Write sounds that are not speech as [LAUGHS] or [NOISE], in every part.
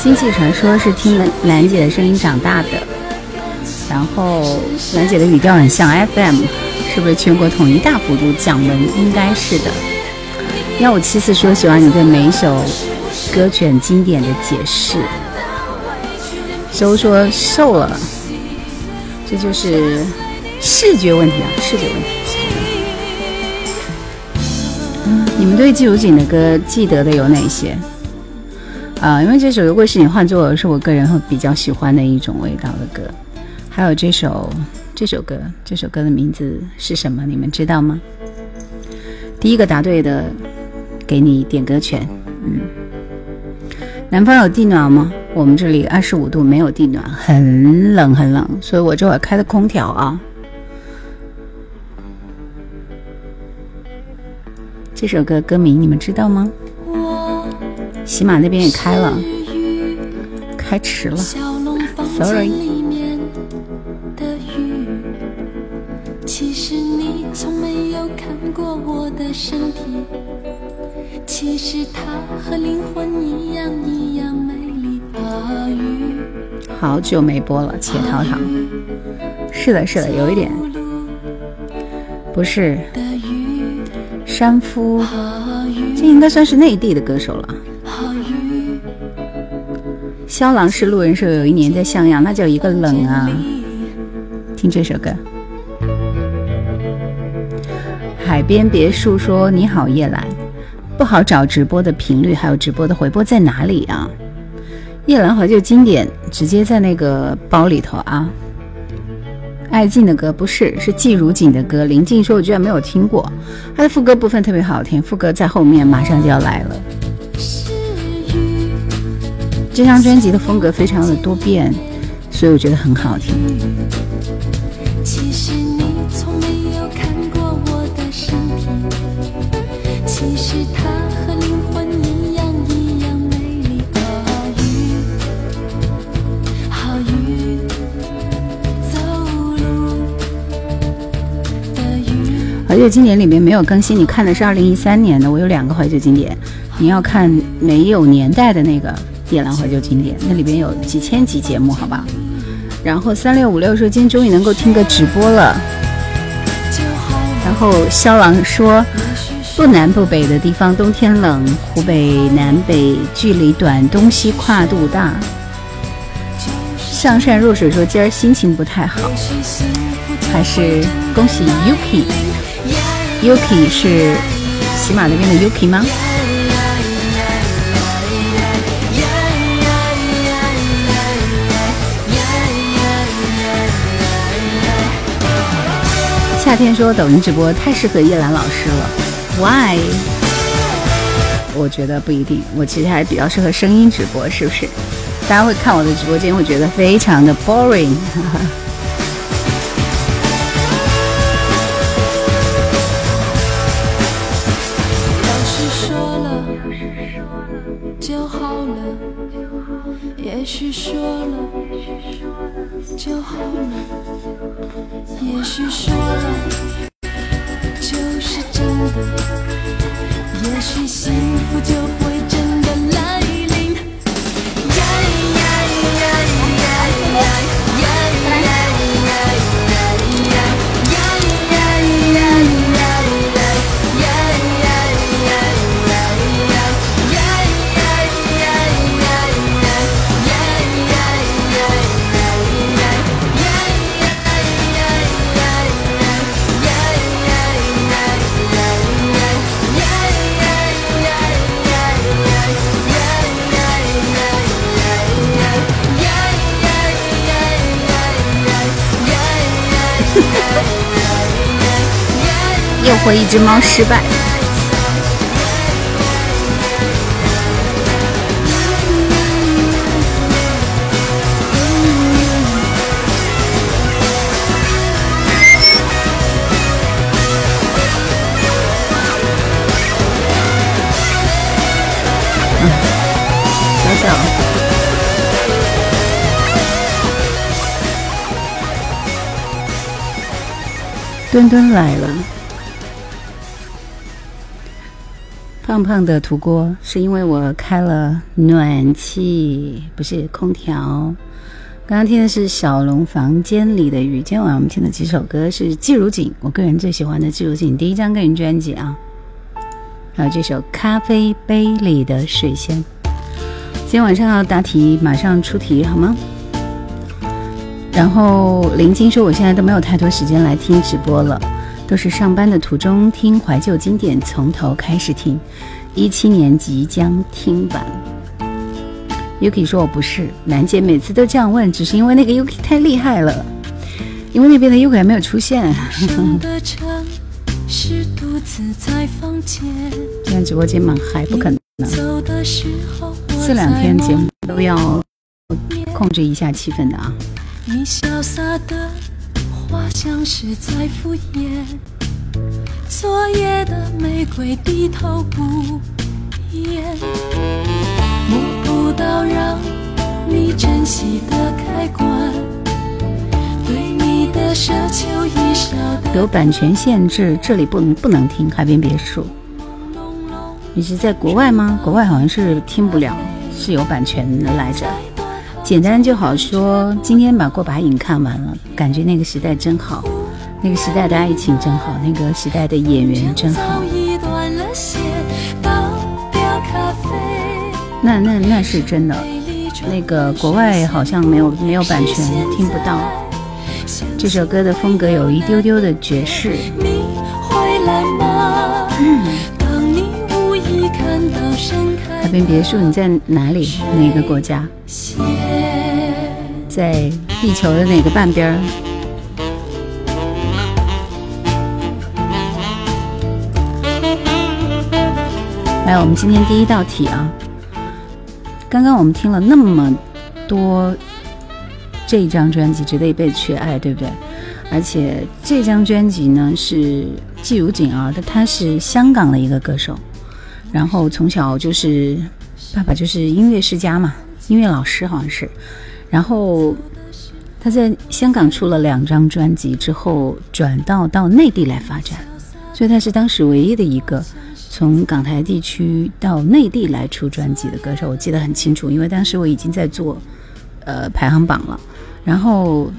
星际传说是听兰兰姐的声音长大的，然后兰姐的语调很像 FM，是不是全国统一大幅度降温？应该是的。幺五七四说喜欢你对每一首歌曲很经典的解释。都说瘦了，这就是视觉问题啊，视觉问题。你们对季如锦的歌记得的有哪些？啊，因为这首如果是你换作，是我个人会比较喜欢的一种味道的歌。还有这首这首歌，这首歌的名字是什么？你们知道吗？第一个答对的，给你点歌权。嗯，南方有地暖吗？我们这里二十五度，没有地暖，很冷很冷，所以我这会儿开的空调啊。这首歌歌名你们知道吗？喜马那边也开了，开迟了，sorry。好久没播了，且陶唐。是的，是的，有一点，不是。山夫，这应该算是内地的歌手了。萧郎是路人说有一年在襄阳，那叫一个冷啊！听这首歌。海边别墅说你好叶兰，不好找直播的频率，还有直播的回播在哪里啊？夜兰怀旧经典直接在那个包里头啊。爱静的歌不是，是季如锦的歌。林静说我居然没有听过，他的副歌部分特别好听，副歌在后面马上就要来了。这张专辑的风格非常的多变，所以我觉得很好听。怀旧经典里面没有更新，你看的是二零一三年的。我有两个怀旧经典，你要看没有年代的那个。夜兰怀旧经典，那里边有几千集节目，好吧。然后三六五六说今天终于能够听个直播了。然后肖郎说不南不北的地方冬天冷，湖北南北距离短，东西跨度大。上善若水说今儿心情不太好，还是恭喜 Yuki Yuki 是喜马那边的 Yuki 吗？夏天说抖音直播太适合叶兰老师了，Why？我觉得不一定，我其实还比较适合声音直播，是不是？大家会看我的直播间，会觉得非常的 boring。我一只猫失败。嗯。想想。墩墩来了。胖胖的土锅是因为我开了暖气，不是空调。刚刚听的是小龙房间里的雨。今天晚上我们听的几首歌是季如锦，我个人最喜欢的季如锦第一张个人专辑啊，还有这首《咖啡杯里的水仙》。今天晚上要答题，马上出题好吗？然后林晶说：“我现在都没有太多时间来听直播了，都是上班的途中听怀旧经典，从头开始听。一七年即将听完。” Yuki 说：“我不是楠姐，每次都这样问，只是因为那个 Yuki 太厉害了，因为那边的 Yuki 还没有出现。”今天直播间蛮嗨，不可能。这两天节目都要控制一下气氛的啊。你潇洒的花像是在敷衍，昨夜的玫瑰低头不言，摸不到让你珍惜的开关，对你的奢求已少。有版权限制，这里不能不能听海边别墅。你是在国外吗？国外好像是听不了，是有版权的来着。简单就好说，今天把过把瘾看完了，感觉那个时代真好，那个时代的爱情真好，那个时代的演员真好。那那那是真的，那个国外好像没有没有版权，听不到。这首歌的风格有一丢丢的爵士。海边别墅，你在哪里？哪个国家？在地球的哪个半边儿？来，我们今天第一道题啊！刚刚我们听了那么多这张专辑《值得一辈子去爱》，对不对？而且这张专辑呢是季如锦啊，他他是香港的一个歌手。然后从小就是爸爸就是音乐世家嘛，音乐老师好像是。然后他在香港出了两张专辑之后，转到到内地来发展，所以他是当时唯一的一个从港台地区到内地来出专辑的歌手。我记得很清楚，因为当时我已经在做呃排行榜了。然后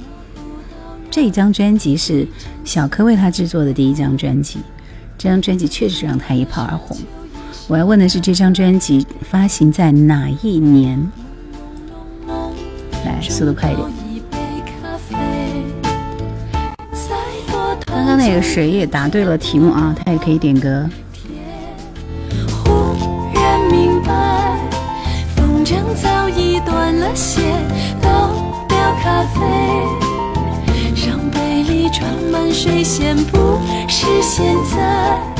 这张专辑是小柯为他制作的第一张专辑，这张专辑确实让他一炮而红。我要问的是，这张专辑发行在哪一年？来，速度快一点。刚刚那个谁也答对了题目啊，他也可以点歌。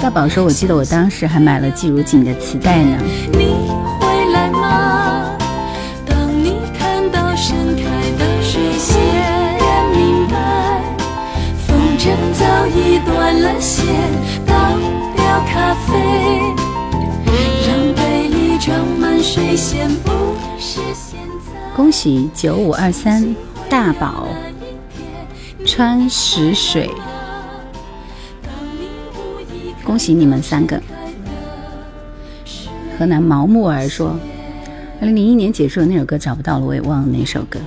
大宝说：“我记得我当时还买了季如锦的磁带呢。”恭喜九五二三大宝川石水。恭喜你们三个！河南毛木儿说，二零零一年结束的那首歌找不到了，我也忘了哪首歌。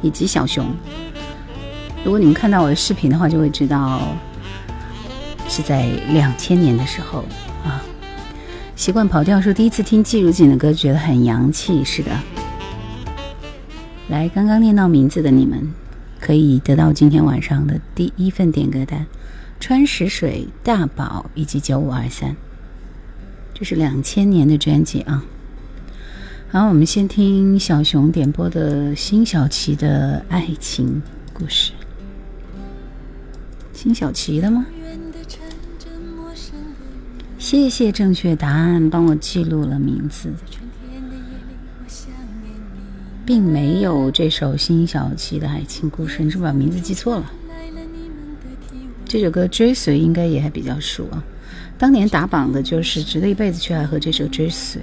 以及小熊，如果你们看到我的视频的话，就会知道是在两千年的时候啊。习惯跑调说，第一次听季如锦的歌觉得很洋气，是的。来，刚刚念到名字的你们，可以得到今天晚上的第一份点歌单。川石水、大宝以及九五二三，这是两千年的专辑啊。好，我们先听小熊点播的辛晓琪的爱情故事。辛晓琪的吗？谢谢正确答案，帮我记录了名字，并没有这首辛晓琪的爱情故事，你是不是把名字记错了？这首歌《追随》应该也还比较熟啊，当年打榜的就是《值得一辈子去爱》和这首《追随》。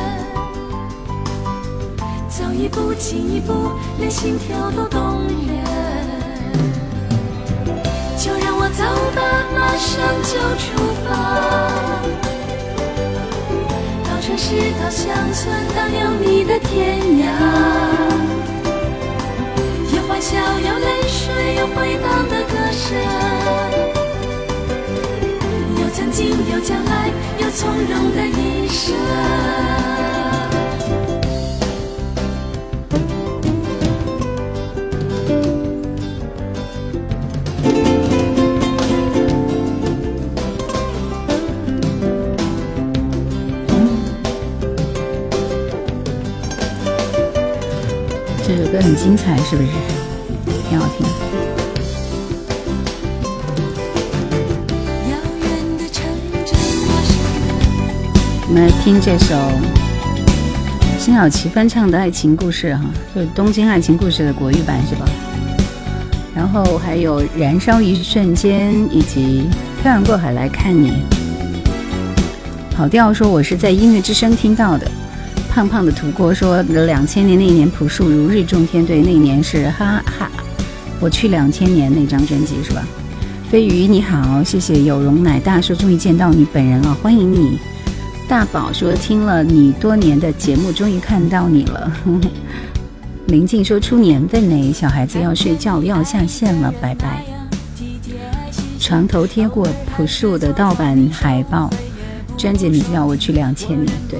一步进一步，连心跳都动人。就让我走吧，马上就出发，到城市，到乡村，到有你的天涯。有欢笑，有泪水，有回荡的歌声，有曾经，有将来，有从容的一生。很精彩，是不是？挺好听。我们来听这首辛晓琪翻唱的《爱情故事》哈，就是《东京爱情故事》的国语版是吧？然后还有《燃烧一瞬间》以及《漂洋过海来看你》。跑调说我是在音乐之声听到的。胖胖的土锅说两千年那一年朴树如日中天，对，那一年是哈哈。我去两千年那张专辑是吧？飞鱼你好，谢谢有容乃大说终于见到你本人了，欢迎你。大宝说听了你多年的节目，终于看到你了。[LAUGHS] 林静说出年份呢，小孩子要睡觉要下线了，拜拜。床头贴过朴树的盗版海报，专辑名字叫我去两千年，对。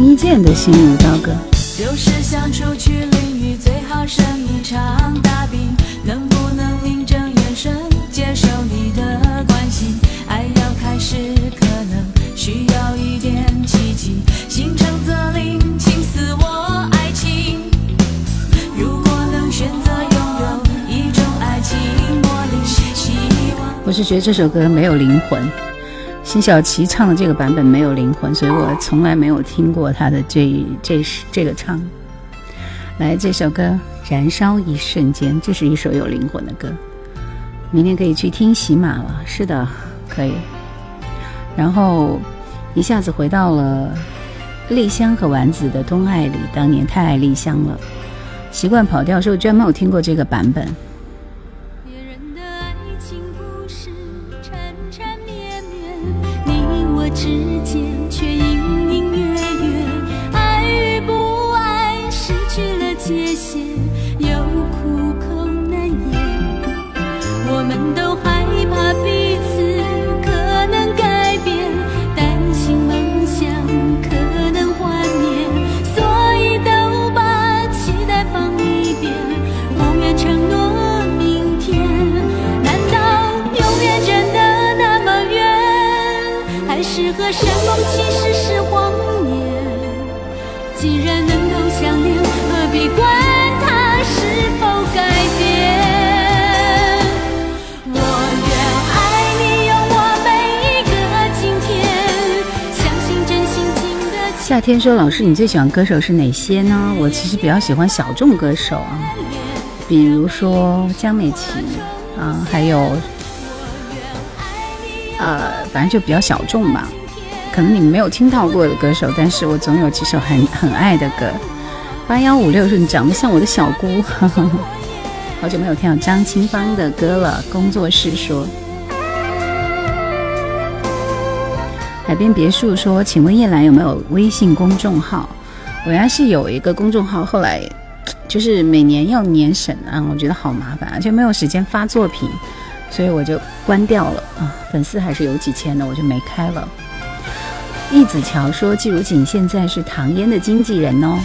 伊健的心如刀割。就是想出去淋雨，最好生一场大病。能不能名正言顺接受你的关心？爱要开始，可能需要一点奇迹。心诚则灵，请赐我爱情。如果能选择拥有一种爱情魔力，希望。我是觉得这首歌没有灵魂。辛晓琪唱的这个版本没有灵魂，所以我从来没有听过她的这这是这个唱。来，这首歌《燃烧一瞬间》，这是一首有灵魂的歌。明天可以去听喜马了，是的，可以。然后一下子回到了丽香和丸子的《东爱》里，当年太爱丽香了，习惯跑调，所以专门有听过这个版本。夏天说：“老师，你最喜欢歌手是哪些呢？我其实比较喜欢小众歌手啊，比如说江美琪啊，还有呃，反正就比较小众吧。可能你们没有听到过的歌手，但是我总有几首很很爱的歌。八幺五六说你长得像我的小姑，呵呵好久没有听到张清芳的歌了。工作室说，海边别墅说，请问叶兰有没有微信公众号？我原来是有一个公众号，后来 [TSK] 就是每年要年审啊，我觉得好麻烦，而且没有时间发作品，所以我就关掉了啊。粉丝还是有几千的，我就没开了。易子乔说，季如锦现在是唐嫣的经纪人哦。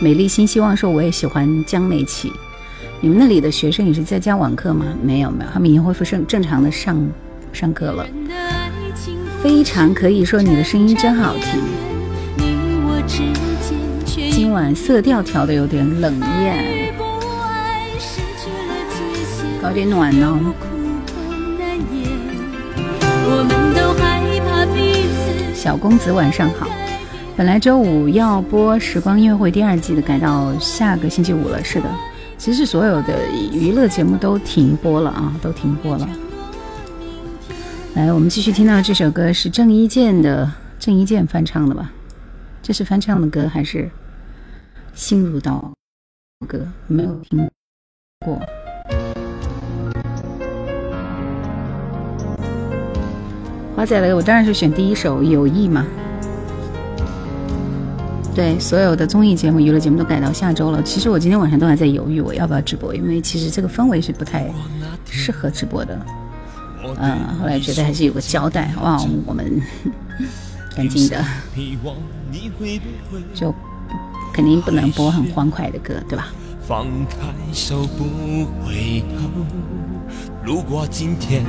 美丽新希望说：“我也喜欢江美琪。你们那里的学生也是在教网课吗？没有没有，他们已经恢复正正常的上上课了。非常可以说你的声音真好听。今晚色调调的有点冷艳，搞点暖哦。小公子晚上好。”本来周五要播《时光音乐会》第二季的，改到下个星期五了。是的，其实所有的娱乐节目都停播了啊，都停播了。来，我们继续听到这首歌是郑伊健的，郑伊健翻唱的吧？这是翻唱的歌还是新入道歌？没有听过。华仔来，我当然是选第一首《友谊》嘛。对，所有的综艺节目、娱乐节目都改到下周了。其实我今天晚上都还在犹豫，我要不要直播，因为其实这个氛围是不太适合直播的。嗯，后来觉得还是有个交代，哇，我们 [LAUGHS] 赶紧的，就肯定不能播很欢快的歌，对吧？放开手不回头。如果今天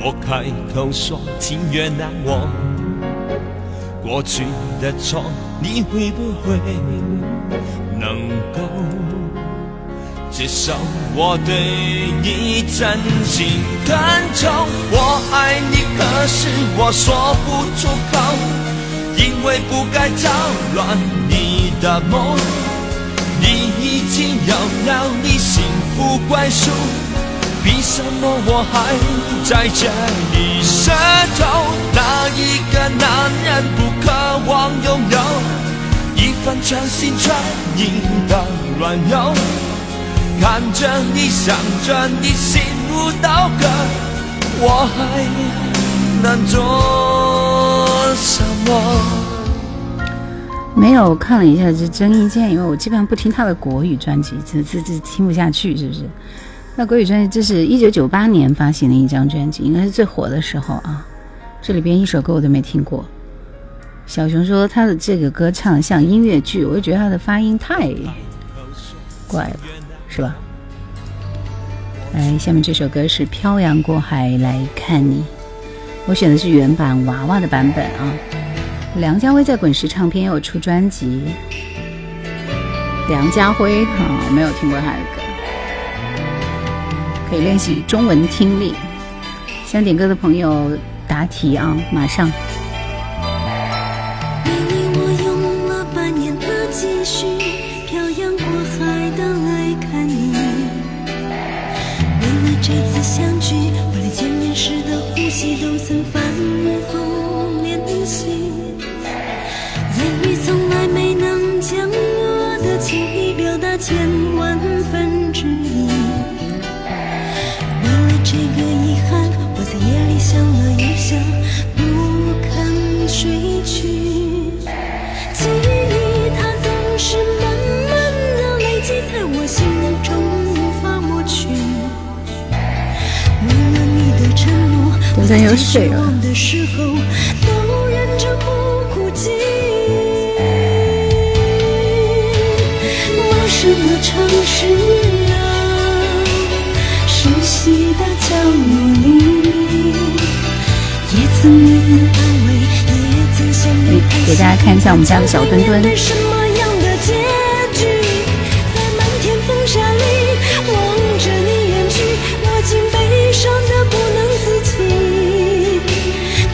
我开口说情缘难忘。过去的错，你会不会能够接受？我对你真心恳求，我爱你，可是我说不出口，因为不该扰乱你的梦。你已经有了你幸福归属。凭什么我还在这里奢求？哪一个男人不渴望拥有一份全心全意的软弱？看着你，想着你，心如刀割，我还能做什么？没有看了一下这郑伊健，因为我基本上不听他的国语专辑，这这这听不下去，是不是？那国语专辑，这是一九九八年发行的一张专辑，应该是最火的时候啊。这里边一首歌我都没听过。小熊说他的这个歌唱像音乐剧，我就觉得他的发音太怪了，是吧？来，下面这首歌是《漂洋过海来看你》，我选的是原版娃娃的版本啊。梁家辉在滚石唱片有出专辑。梁家辉啊，没有听过他的歌。可以练习中文听力。想点歌的朋友答题啊，马上。想，不肯睡去。记忆它总是慢慢的累积在我心中，无法抹去。为了你的承诺，我在绝望的时候都忍着不哭泣。陌生的城市。给大家看一下我们家的小墩墩。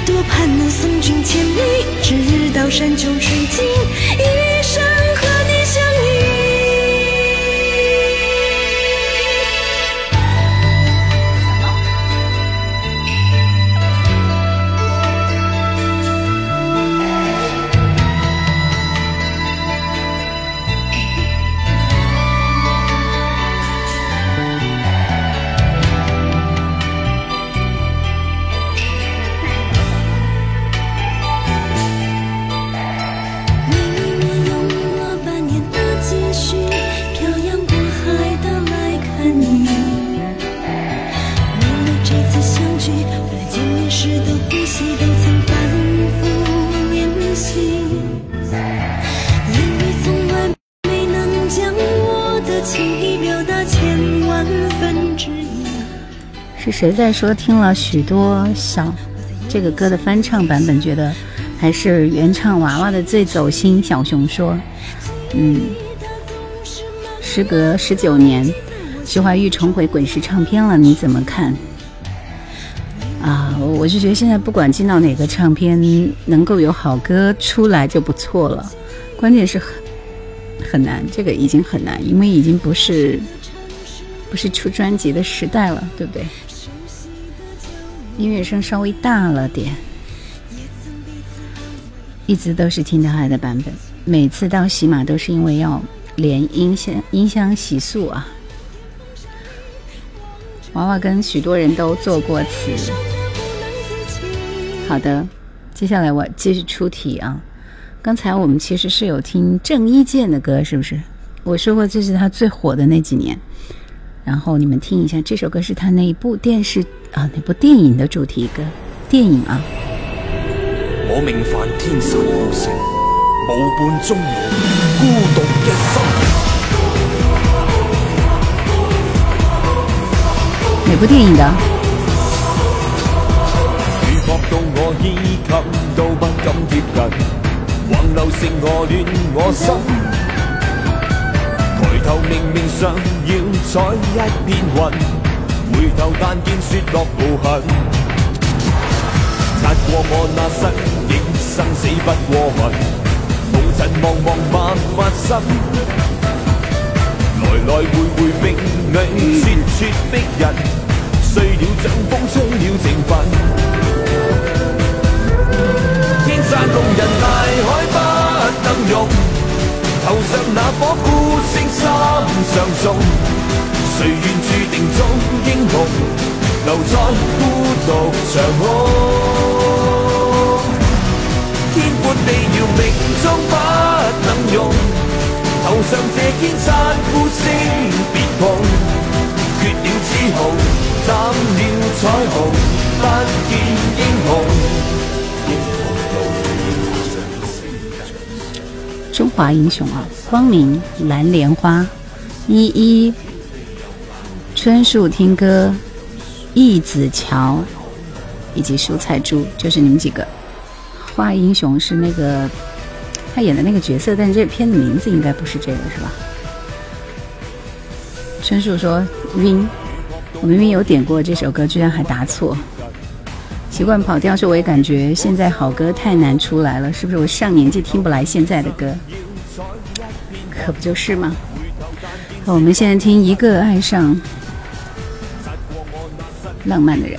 多盼能送君千里，直到山穷谁在说听了许多小这个歌的翻唱版本，觉得还是原唱娃娃的最走心？小熊说：“嗯，时隔十九年，徐怀钰重回滚石唱片了，你怎么看？”啊，我就觉得现在不管进到哪个唱片，能够有好歌出来就不错了。关键是很很难，这个已经很难，因为已经不是不是出专辑的时代了，对不对？音乐声稍微大了点，一直都是听到爱的版本。每次到喜马都是因为要连音箱音箱洗漱啊。娃娃跟许多人都做过词。好的，接下来我继续出题啊。刚才我们其实是有听郑伊健的歌，是不是？我说过这是他最火的那几年。然后你们听一下，这首歌是他那一部电视啊，那部电影的主题歌，电影啊。我命犯天神无情，无伴终老，孤独一生。哪部电影的？到我衣襟都不敢贴近，横流成河乱我心。头明明想要采一片云，回头但见雪落无痕。擦过我那身影，生死不过问，红尘茫茫万法心。来来回回命里咄咄逼人，碎了掌风吹了情份。天山龙人，大海不能容。头上那颗孤星心上重，谁愿注定做英雄，留在孤独长空？天阔地遥，命中不能用。头上这天山孤星别碰，缺了紫虹，斩了彩虹，不见英雄。中华英雄啊，光明蓝莲花，依依，春树听歌，义子桥，以及蔬菜猪，就是你们几个。花英雄是那个他演的那个角色，但这片子名字应该不是这个，是吧？春树说晕，我明明有点过这首歌，居然还答错。习惯跑调，是我也感觉现在好歌太难出来了，是不是？我上年纪听不来现在的歌，可不就是吗？我们现在听一个爱上浪漫的人，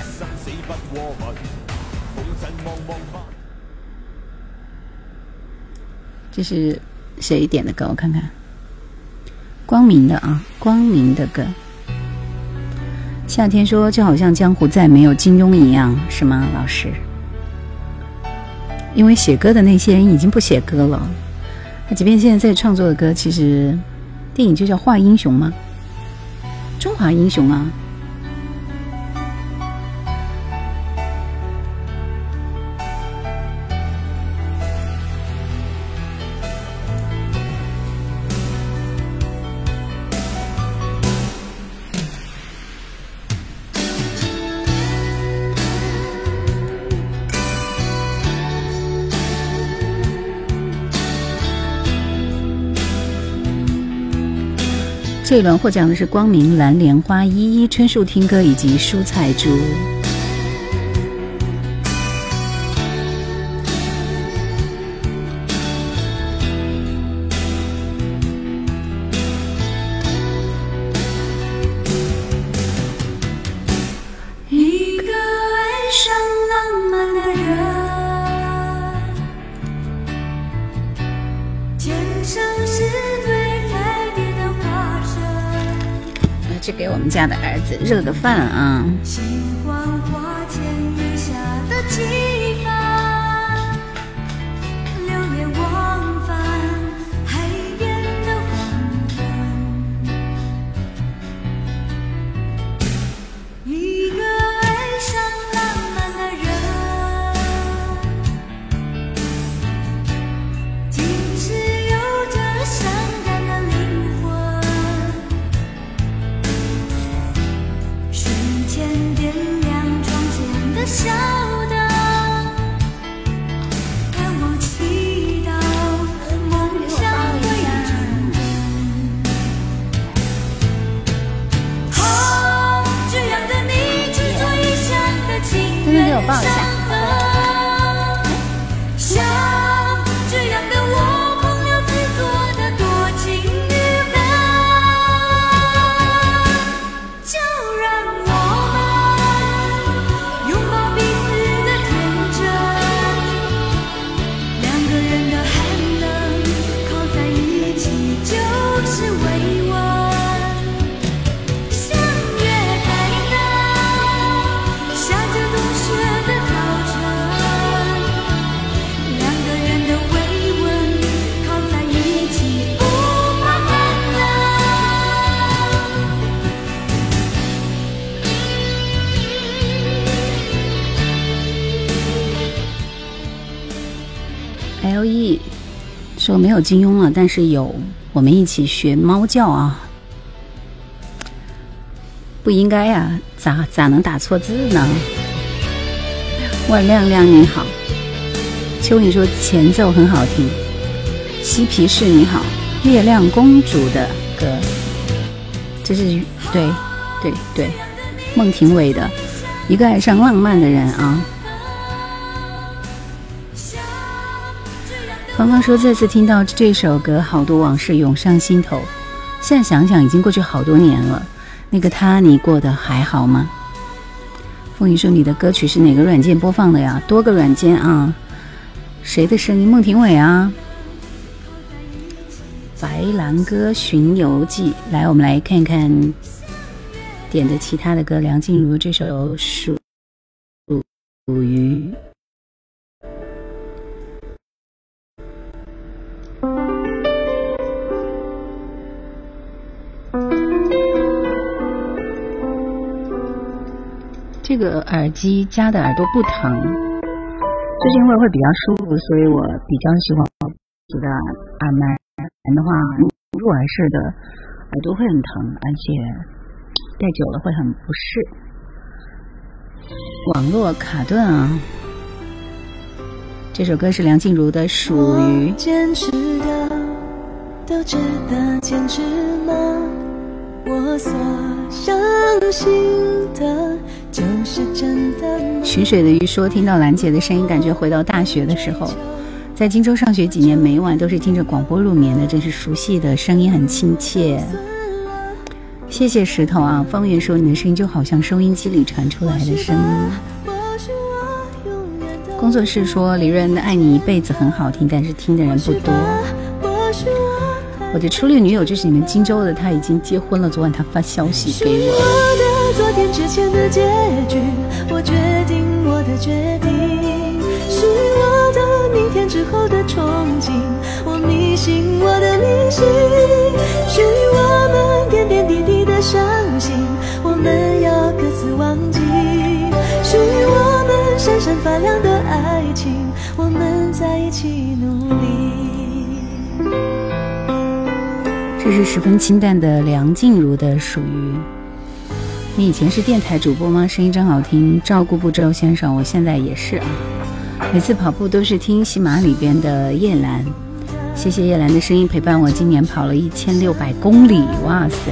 这是谁点的歌？我看看，光明的啊，光明的歌。夏天说：“就好像江湖再没有金庸一样，是吗，老师？因为写歌的那些人已经不写歌了。那即便现在在创作的歌，其实电影就叫《画英雄》吗？中华英雄啊。”这一轮获奖的是光明蓝莲花依依春树听歌以及蔬菜猪。热个饭啊。有金庸了，但是有我们一起学猫叫啊！不应该呀，咋咋能打错字呢？万亮亮你好，蚯蚓说前奏很好听。嬉皮士你好，月亮公主的歌，这是对对对，孟庭苇的一个爱上浪漫的人啊。芳芳说：“再次听到这首歌，好多往事涌上心头。现在想想，已经过去好多年了。那个他，你过得还好吗？”风雨说：“你的歌曲是哪个软件播放的呀？多个软件啊。谁的声音？孟庭苇啊。白兰歌巡游记。来，我们来看看点的其他的歌。梁静茹这首《属属于》。”这个耳机夹的耳朵不疼，就是因为会比较舒服，所以我比较喜欢这个耳麦。的话，入耳式的耳朵会很疼，而且戴久了会很不适。网络卡顿啊！这首歌是梁静茹的《属于》。坚持的都值得坚持吗？我所相信的。寻水的鱼说：“听到兰姐的声音，感觉回到大学的时候，在荆州上学几年，每晚都是听着广播入眠的，真是熟悉的声音，很亲切。”谢谢石头啊！方圆说：“你的声音就好像收音机里传出来的声音。”工作室说：“李润的《爱你一辈子》很好听，但是听的人不多。”我的初恋女友就是你们荆州的，她已经结婚了。昨晚她发消息给我。之前的结局，我决定我的决定，是我的明天之后的憧憬，我迷信我的迷信，属于我们点点滴滴的伤心，我们要各自忘记，属于我们闪闪发亮的爱情，我们在一起努力。这是十分清淡的梁静茹的属于。你以前是电台主播吗？声音真好听，照顾不周先生，我现在也是啊。每次跑步都是听喜马里边的叶兰，谢谢叶兰的声音陪伴我，今年跑了一千六百公里，哇塞！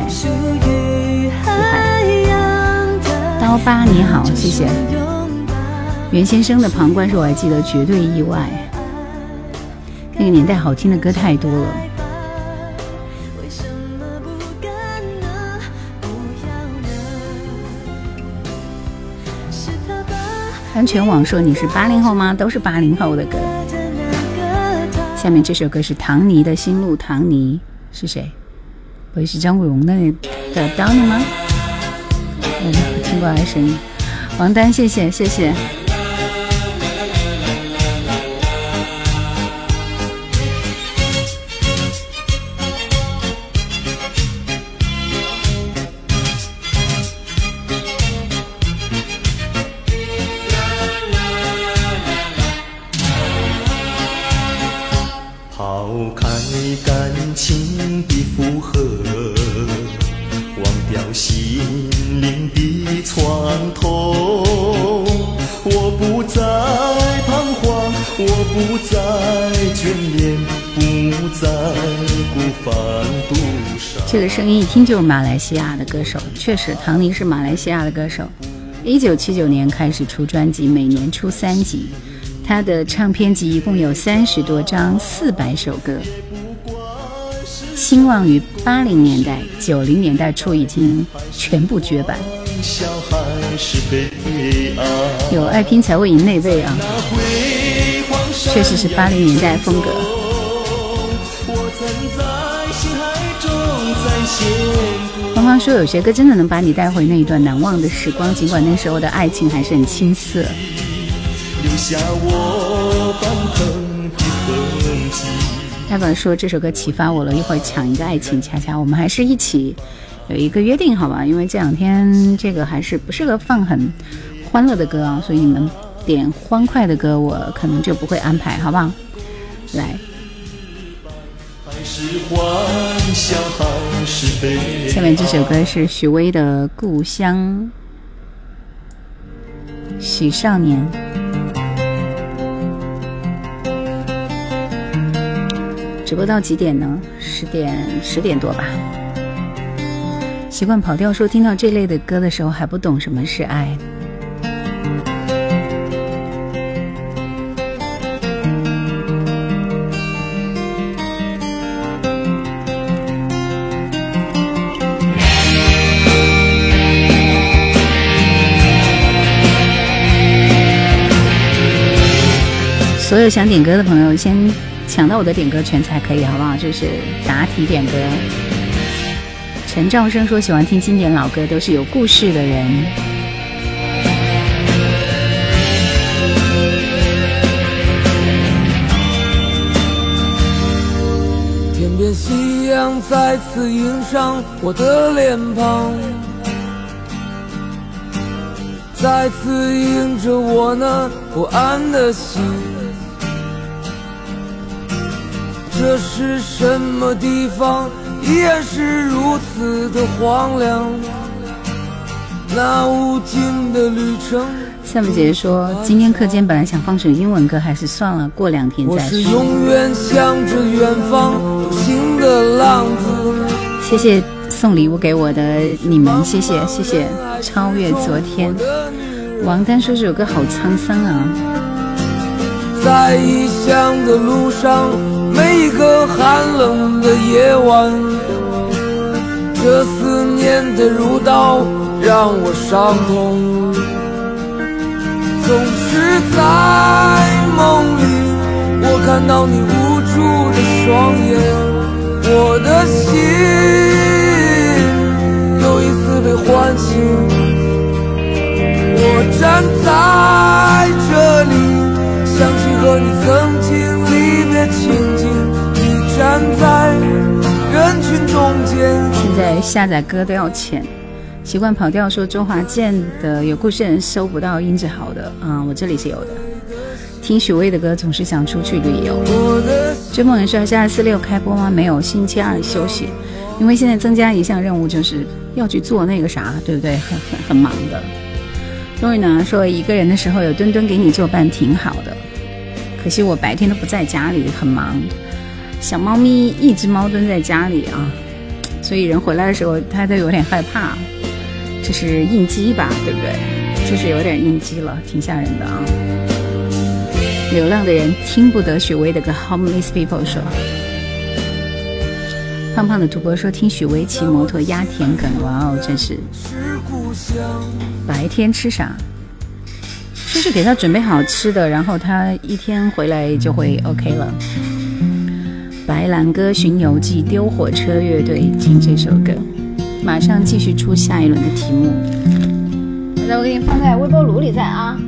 厉害刀疤你好，谢谢。袁先生的旁观是我还记得，绝对意外。那个年代好听的歌太多了。安全网说你是八零后吗？都是八零后的歌。下面这首歌是唐尼的《心路》，唐尼是谁？不会是张国荣的的 Donny 吗？嗯，听过来声音。王丹，谢谢谢谢。这个声音一听就是马来西亚的歌手，确实，唐尼是马来西亚的歌手。一九七九年开始出专辑，每年出三集。他的唱片集一共有三十多张，四百首歌。兴旺于八零年代、九零年代初已经全部绝版。有爱拼才会赢那位啊，确实是八零年代风格。芳芳说，有些歌真的能把你带回那一段难忘的时光，尽管那时候的爱情还是很青涩。太宝说这首歌启发我了，一会儿抢一个爱情恰恰，我们还是一起有一个约定，好吧？因为这两天这个还是不适合放很欢乐的歌啊，所以你们点欢快的歌，我可能就不会安排，好不好？来，下面这首歌是许巍的《故乡》，许少年。直播到几点呢？十点十点多吧。习惯跑调说，听到这类的歌的时候还不懂什么是爱。有想点歌的朋友，先。抢到我的点歌权才可以，好不好？就是答题点歌。陈兆生说喜欢听经典老歌，都是有故事的人。天边夕阳再次映上我的脸庞，再次映着我那不安的心。这是什么地方？依然是如此的荒凉。那无尽的旅程。夏木姐姐说，今天课间本来想放首英文歌，还是算了，过两天再说。永远向着远方行的浪子。谢谢送礼物给我的你们，谢谢谢谢。超越昨天，王丹说这首歌好沧桑啊。在异乡的路上。每一个寒冷的夜晚，这思念的如刀让我伤痛。总是在梦里，我看到你无助的双眼，我的心又一次被唤醒。我站在这里，想起和你曾经别情。站在人群中间。现在下载歌都要钱，习惯跑调说周华健的有故事人收不到音质好的啊，我这里是有的。听许巍的歌总是想出去旅游。追梦人说下四六开播吗？没有，星期二休息，因为现在增加一项任务，就是要去做那个啥，对不对？[LAUGHS] 很很很忙的。终于呢说一个人的时候有墩墩给你作伴挺好的，可惜我白天都不在家里，很忙。小猫咪一只猫蹲在家里啊，所以人回来的时候它都有点害怕，这是应激吧，对不对？就是有点应激了，挺吓人的啊。流浪的人听不得许巍的歌，Homeless People 说。胖胖的主播说听许巍骑摩托压田埂，哇哦，真是。白天吃啥？就是给他准备好吃的，然后他一天回来就会 OK 了。白兰鸽巡游记丢火车乐队，听这首歌，马上继续出下一轮的题目。来，我给你放在微波炉里在啊。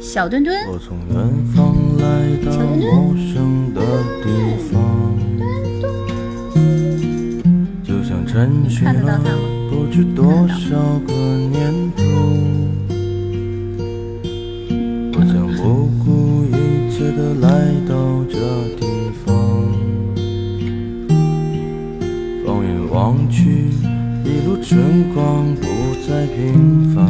小墩墩，小墩墩，看得到他吗？我的来到这地望去，一路春光不再平凡。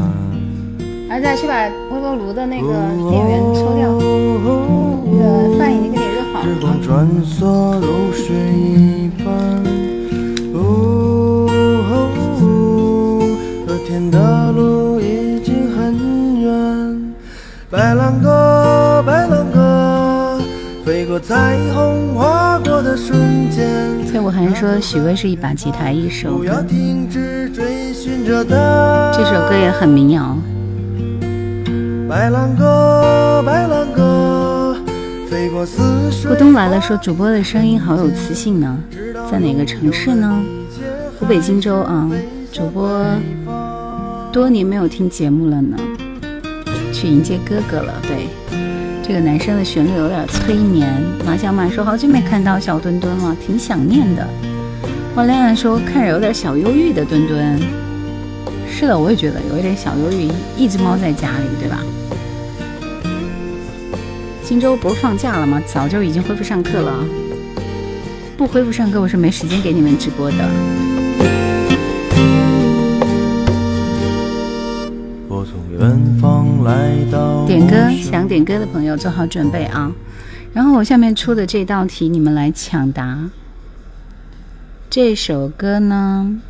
儿子，去把微波炉的那个电源抽掉，那个饭已经给你热好了。时光穿梭如水一般，所以我还是说许巍是一把吉他一首歌，这首歌也很民谣。白兰鸽，白兰鸽，飞过似水。咕咚来了，说主播的声音好有磁性呢，在哪个城市呢？湖北荆州啊，主播多年没有听节目了呢，去迎接哥哥了。对，这个男生的旋律有点催眠。马小马说好久没看到小墩墩了，挺想念的。王亮亮说看着有点小忧郁的墩墩，是的，我也觉得有一点小忧郁，一只猫在家里，对吧？荆州不是放假了吗？早就已经恢复上课了。不恢复上课，我是没时间给你们直播的。我从远方点歌，想点歌的朋友做好准备啊！然后我下面出的这道题，你们来抢答。这首歌呢，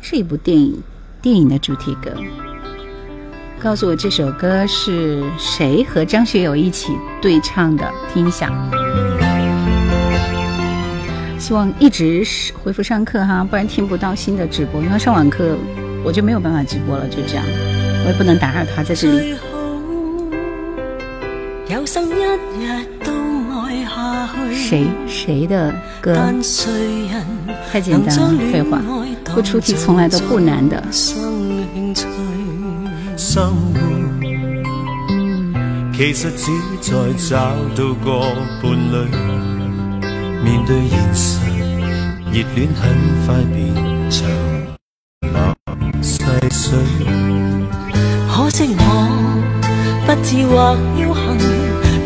是一部电影，电影的主题歌。告诉我这首歌是谁和张学友一起对唱的？听一下。希望一直恢复上课哈，不然听不到新的直播。因为上网课我就没有办法直播了，就这样，我也不能打扰他在这里。谁谁的歌？太简单了，废话，不出题从来都不难的。生活其实只在找到个伴侣，面对现实，热恋很快变长不智或侥幸，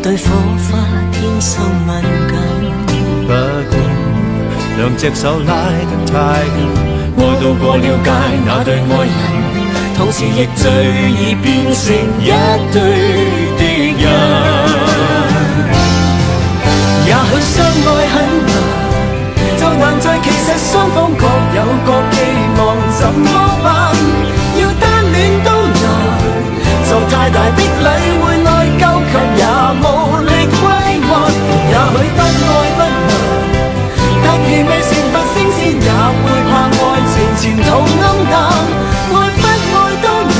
对火花天生敏感。不管两只手拉得太紧，爱到过了界，那对爱人。同时亦最易变成一对敌人。也许相爱很难，就难在其实双方各有各寄望，怎么办？大的礼会内疚，却也无力归还。也许不爱不难，但其未成佛升仙，也会怕爱情前途暗淡。爱不爱都难，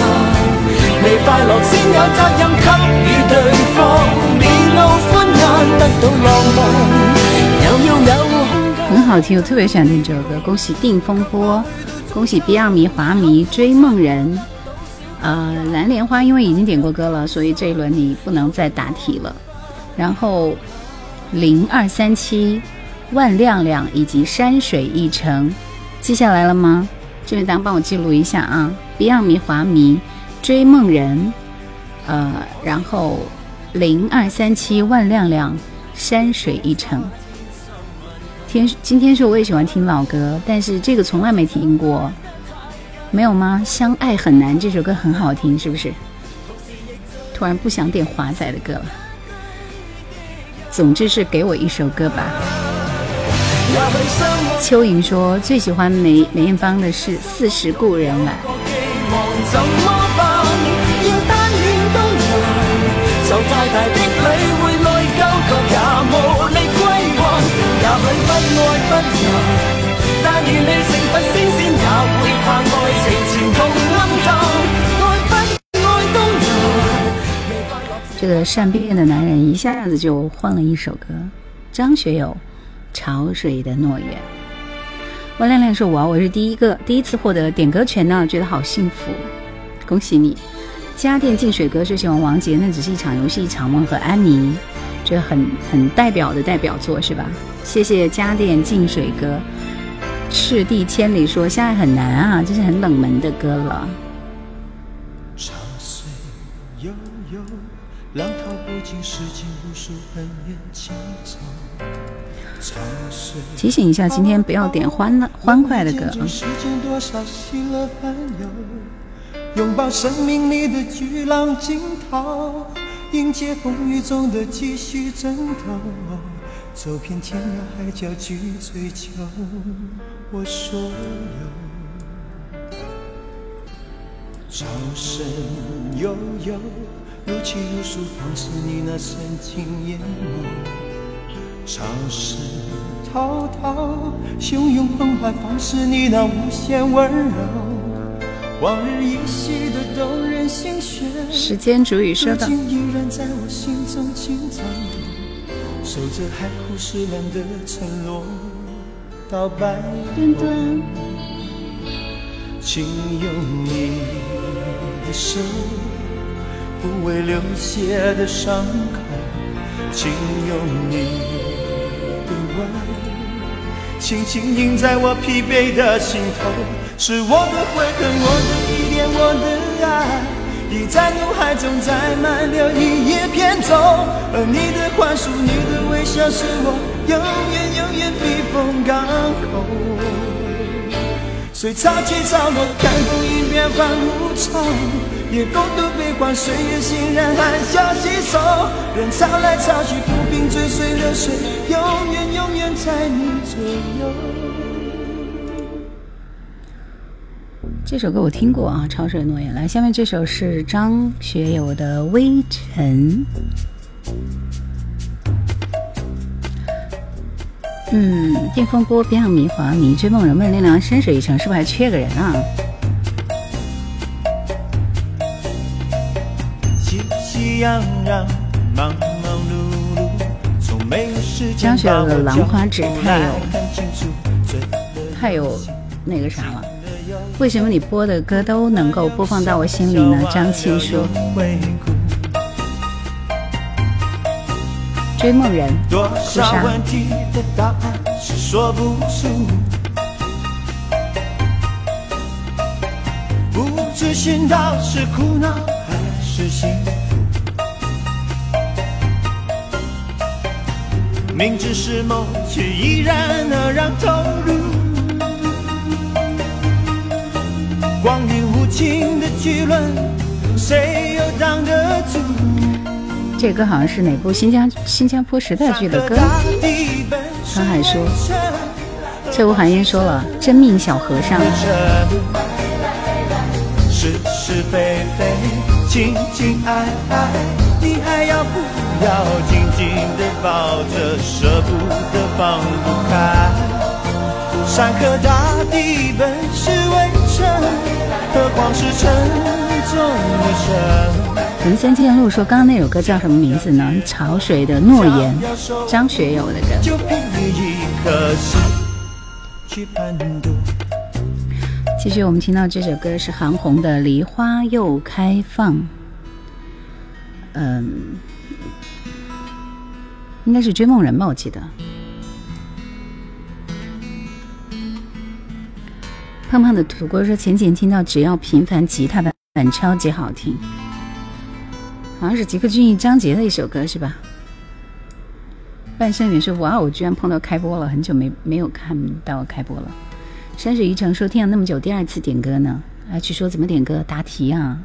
未快乐先有责任给予对方，面露欢颜得到浪漫，又要有很好听，我特别喜欢听这首歌。恭喜定风波，恭喜 Beyond 迷华迷追梦人。呃，蓝莲花因为已经点过歌了，所以这一轮你不能再答题了。然后零二三七万亮亮以及山水一程记下来了吗？这位大家帮我记录一下啊！Beyond 迷华迷。追梦人，呃，然后零二三七万亮亮，山水一程。天，今天是我也喜欢听老歌，但是这个从来没听过，没有吗？相爱很难这首歌很好听，是不是？突然不想点华仔的歌了。总之是给我一首歌吧。秋莹说最喜欢梅梅艳芳的是《四时故人来》。这个善变的男人一下子就换了一首歌，张学友《潮水的诺言》。王亮亮说：“我我是第一个第一次获得点歌权呢，觉得好幸福，恭喜你！”家电净水哥最喜欢王杰，那只是一场游戏，一场梦和安妮，这很很代表的代表作是吧？谢谢家电净水哥，赤地千里说相爱很难啊，这是很冷门的歌了。提醒一下，今天不要点欢乐欢快的歌啊。拥抱生命里的巨浪惊涛，迎接风雨中的继续争斗，走遍天涯海角去追求我所有。潮声悠悠。如泣如诉，放肆你那深情眼眸，潮湿滔滔，汹涌澎湃，放肆你那无限温柔。往日依稀的动人心弦，时间煮雨说道。如今依然在我心中轻唱，守着海枯石烂的承诺，到白头。请用你的手抚慰流血的伤口，请用你的吻轻轻印在我疲惫的心头。是我的悔恨，我的疑念，我的爱，已在脑海中载满了一叶扁舟。而你的宽恕，你的微笑，是我永远永远避风港口。随潮起潮落，看风云变幻无常，也共度悲欢，岁月欣然含笑携手，人潮来潮去，浮萍追随流水，永远永远在你左右。这首歌我听过啊，《潮水诺言》。来，下面这首是张学友的《微尘》。嗯，电风波边上迷华迷，追梦人问亮亮山水一程，是不是还缺个人啊？张学友的《兰花指》太有太有那个啥了，为什么你播的歌都能够播放到我心里呢？张青说。追梦人，多少问题的答案是说不出，不知寻到是苦恼还是幸福。明知是梦，却依然那样投入。光阴无情的巨轮，谁又挡得住？这歌好像是哪部新加新加坡时代剧的歌？沧海说，翠无寒烟说了，真命小和尚。是是非非，情情爱爱，你还要不要紧紧的抱着，舍不得放不开。山河大地本是微尘，何况是沉重的身。林森见路说：“刚刚那首歌叫什么名字呢？潮水的诺言，张学友的歌。”继续，我们听到这首歌是韩红的《梨花又开放》。嗯，应该是追梦人吧，我记得。胖胖的土锅说：“前几天听到只要平凡吉他版版超级好听。”好像是吉克隽逸、张杰的一首歌是吧？半生缘说：“哇，我居然碰到开播了，很久没没有看到开播了。”山水一程说：“听了那么久，第二次点歌呢。”啊，去说怎么点歌？答题啊！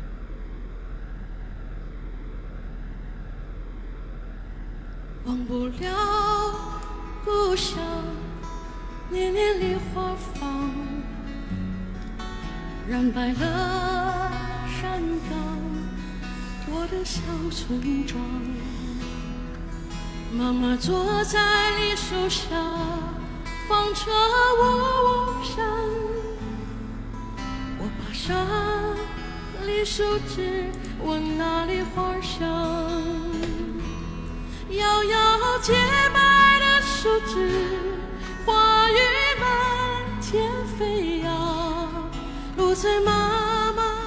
小村庄，妈妈坐在梨树下，放着我我想。我爬上梨树枝，闻那梨花香。摇摇洁白的树枝，花雨满天飞扬。路在妈。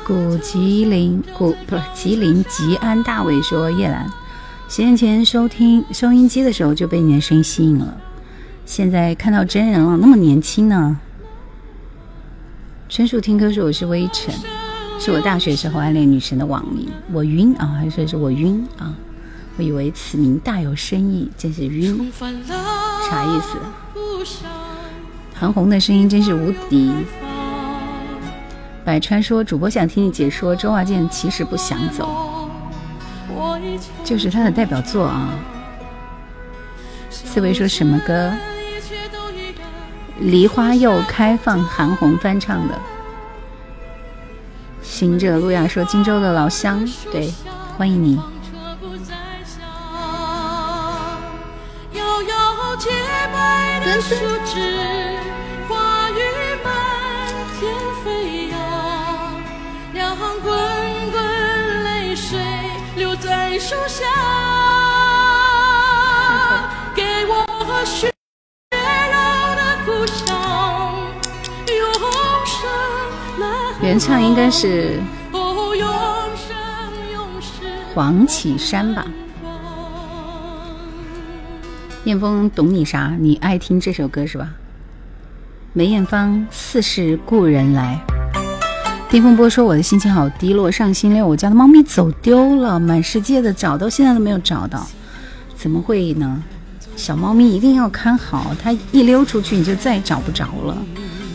古吉林，古不是吉林吉安大伟说：“叶兰，十年前收听收音机的时候就被你的声音吸引了，现在看到真人了，那么年轻呢。”春树听歌说：“我是微尘，是我大学时候暗恋女神的网名。我晕啊，还说是我晕啊，我以为此名大有深意，真是晕，啥意思？韩红的声音真是无敌。”百川说：“主播想听你解说周华健，其实不想走，就是他的代表作啊。”四位说什么歌？梨花又开放，韩红翻唱的。行者路亚说：“荆州的老乡，对，欢迎你。原唱应该是黄绮珊吧？念风懂你啥？你爱听这首歌是吧？梅艳芳《似是故人来》。丁风波说我的心情好低落，上星期六我家的猫咪走丢了，满世界的找，到现在都没有找到，怎么会呢？小猫咪一定要看好，它一溜出去你就再也找不着了。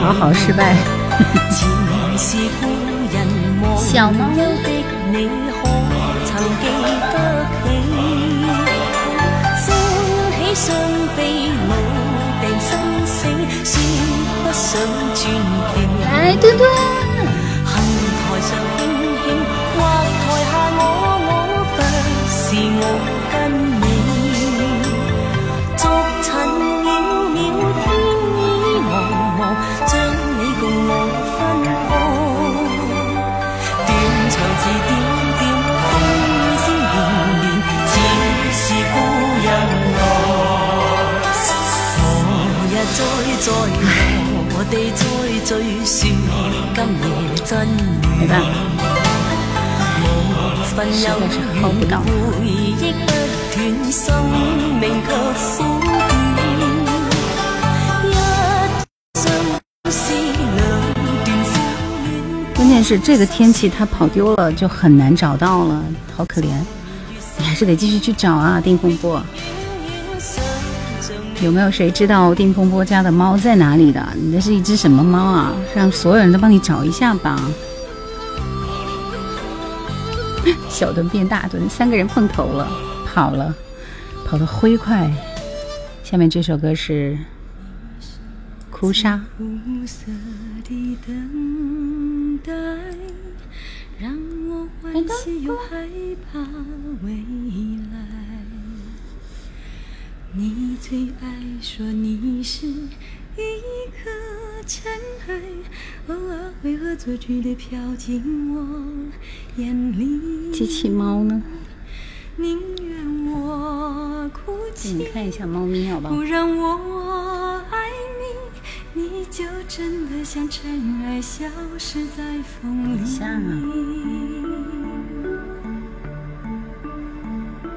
好好失败。小猫。来，墩墩。没办法，实在是薅不到。关键是这个天气，它跑丢了就很难找到了，好可怜。你还是得继续去找啊，丁风波。有没有谁知道丁风波家的猫在哪里的？你那是一只什么猫啊？让所有人都帮你找一下吧。[LAUGHS] 小墩变大墩，三个人碰头了，跑了，跑得飞快。下面这首歌是《哭砂》。你最爱说你是一颗尘埃，偶尔会恶作剧的飘进我眼里。机器猫呢？宁愿我哭泣，你看一下猫咪好不好？不让我爱你，你就真的像尘埃消失在风里。像啊。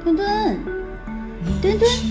墩墩，墩墩。墩墩墩墩墩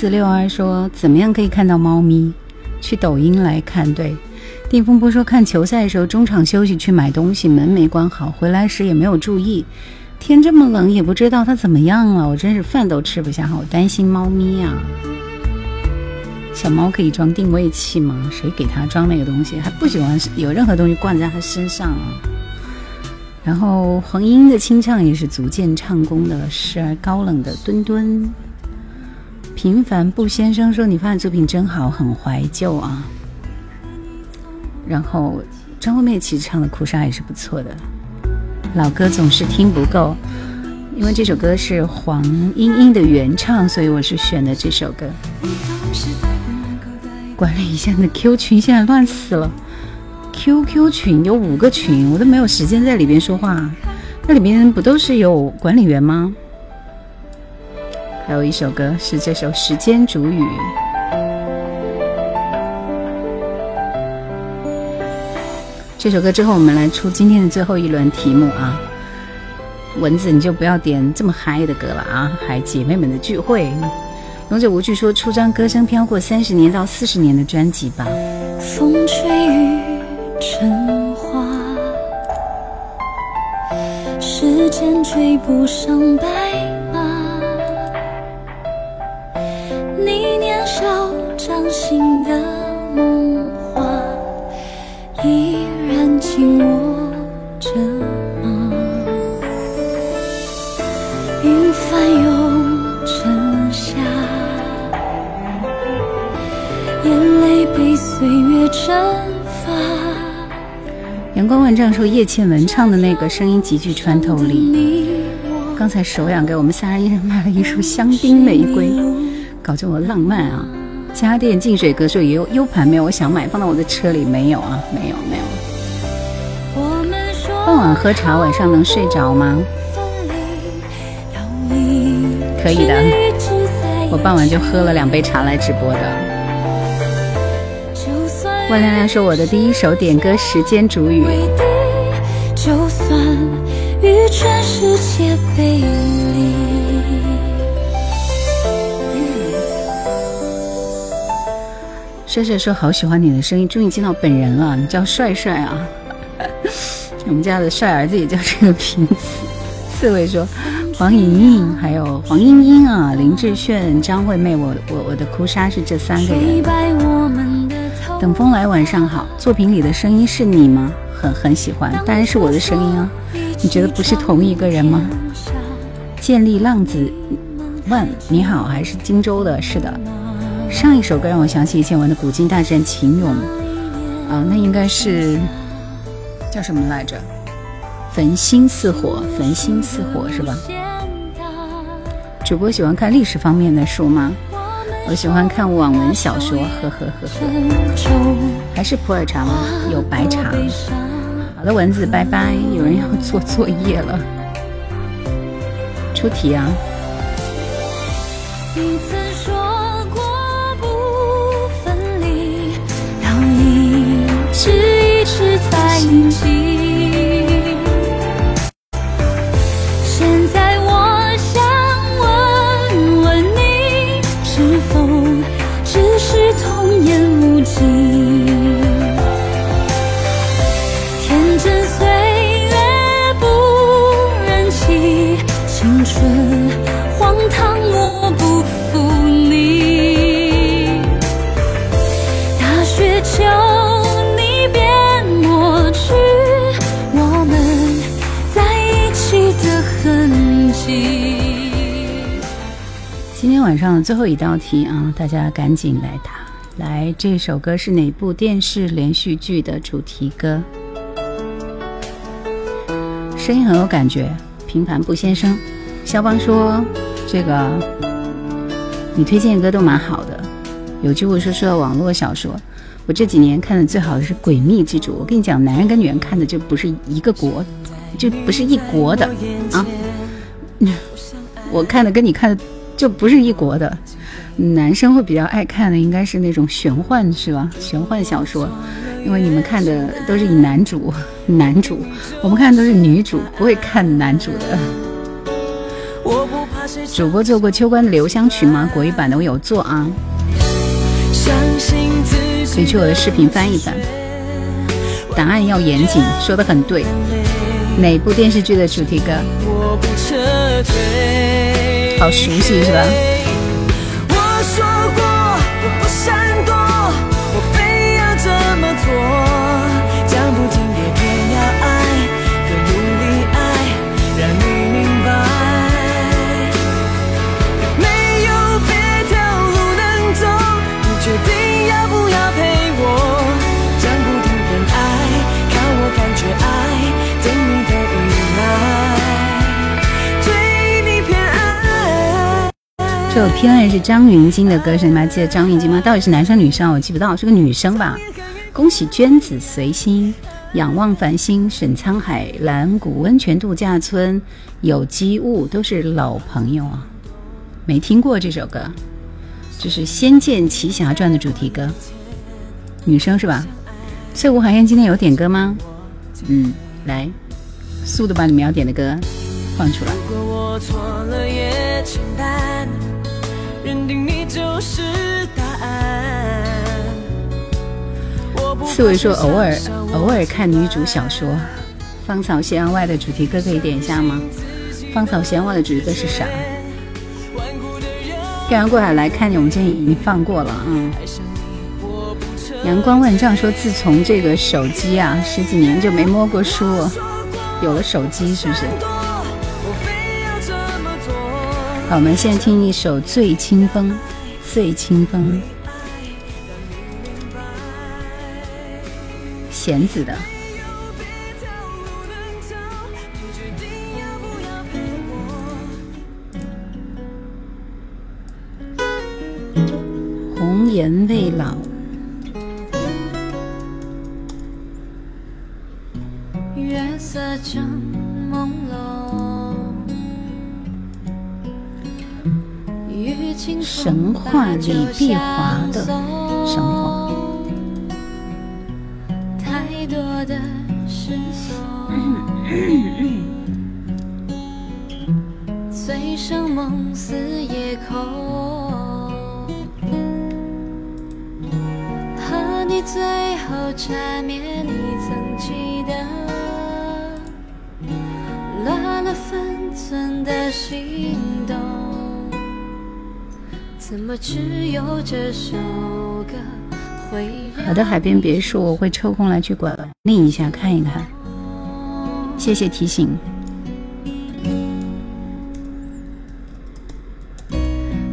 四六二说怎么样可以看到猫咪？去抖音来看。对，定风波说看球赛的时候中场休息去买东西，门没关好，回来时也没有注意。天这么冷，也不知道它怎么样了，我真是饭都吃不下，好担心猫咪呀。小猫可以装定位器吗？谁给它装那个东西？还不喜欢有任何东西挂在它身上啊。然后黄莺的清唱也是足见唱功的，时而高冷的墩墩。平凡布先生说：“你发的作品真好，很怀旧啊。”然后张惠妹其实唱的《哭砂》也是不错的。老歌总是听不够，因为这首歌是黄莺莺的原唱，所以我是选的这首歌。管理一下你的 Q 群，现在乱死了。QQ 群有五个群，我都没有时间在里边说话。那里面不都是有管理员吗？还有一首歌是这首《时间煮雨》。这首歌之后，我们来出今天的最后一轮题目啊！蚊子，你就不要点这么嗨的歌了啊！还姐妹们的聚会。勇者无惧说出张歌声飘过三十年到四十年的专辑吧。风吹雨成花，时间追不上白阳光万丈说叶倩文唱的那个声音极具穿透力。刚才手痒给我们三人一人买了一束香槟玫瑰，搞这么浪漫啊！家电净水歌说有 U 盘没有？我想买，放到我的车里没有啊？没有没有。我们说傍晚喝茶，晚上能睡着吗？可以的我傍晚就喝了两杯茶来直播的。万亮亮说我的第一首点歌《时间煮雨》，就算与全世界背离。帅帅说好喜欢你的声音，终于见到本人了，你叫帅帅啊！[LAUGHS] 我们家的帅儿子也叫这个名字。刺猬说黄莹莹，还有黄莺莺啊，林志炫、张惠妹，我我我的哭砂是这三个人。等风来，晚上好。作品里的声音是你吗？很很喜欢，当然是我的声音啊。你觉得不是同一个人吗？建立浪子问你好，还是荆州的？是的。上一首歌让我想起以前玩的《古今大战秦俑》，啊，那应该是叫什么来着？焚心似火，焚心似火是吧？主播喜欢看历史方面的书吗？我喜欢看网文小说，呵呵呵呵。还是普洱茶吗？有白茶。好的，蚊子，拜拜。有人要做作业了，出题啊！你曾说过不分离，要一直一直在一起。上最后一道题啊，大家赶紧来答。来，这首歌是哪部电视连续剧的主题歌？声音很有感觉，平凡不先生。肖邦说：“这个你推荐的歌都蛮好的。”有句我说说网络小说，我这几年看的最好的是《诡秘之主》。我跟你讲，男人跟女人看的就不是一个国，就不是一国的啊。我看的跟你看的就不是一国的。男生会比较爱看的应该是那种玄幻，是吧？玄幻小说，因为你们看的都是以男主男主，我们看的都是女主，不会看男主的。主播做过秋官的留香曲吗？国语版的我有做啊，可以去我的视频翻一翻。答案要严谨，说的很对。哪部电视剧的主题歌？好熟悉是吧？首偏爱是张芸京的歌声，你们还记得张芸京吗？到底是男生女生？我记不到，是个女生吧？恭喜娟子随心，仰望繁星，沈沧海，蓝谷温泉度假村，有机物都是老朋友啊，没听过这首歌，这是《仙剑奇侠传》的主题歌，女生是吧？翠湖海燕今天有点歌吗？嗯，来，速度把你们要点的歌放出来。刺猬说：“偶尔偶尔看女主小说，《芳草斜阳外》的主题歌可以点一下吗？《芳草斜阳外》的主题歌是啥？漂洋过海来看你，我们今天已经放过了啊。阳光万丈说：“自从这个手机啊，十几年就没摸过书，有了手机是不是？”好，我们现在听一首《醉清风》。醉清风，弦子的。红颜未老，月色正神话里碧华的神话。醉生梦死夜空，和你最后缠绵，你曾记得，乱了分寸的心动。好的，海边别墅，我会抽空来去管理一下，看一看。谢谢提醒。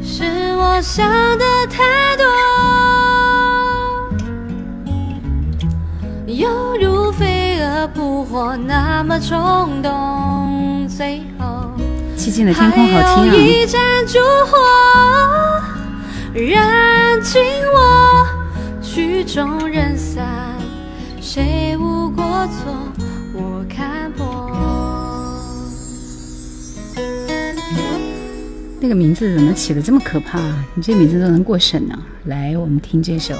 是我想的太多，犹如飞蛾扑火那么冲动，最后。寂静的天空好听啊。燃尽我曲终人散，谁无过错？我看破。那个名字怎么起的这么可怕？你这名字都能过审呢？来，我们听这首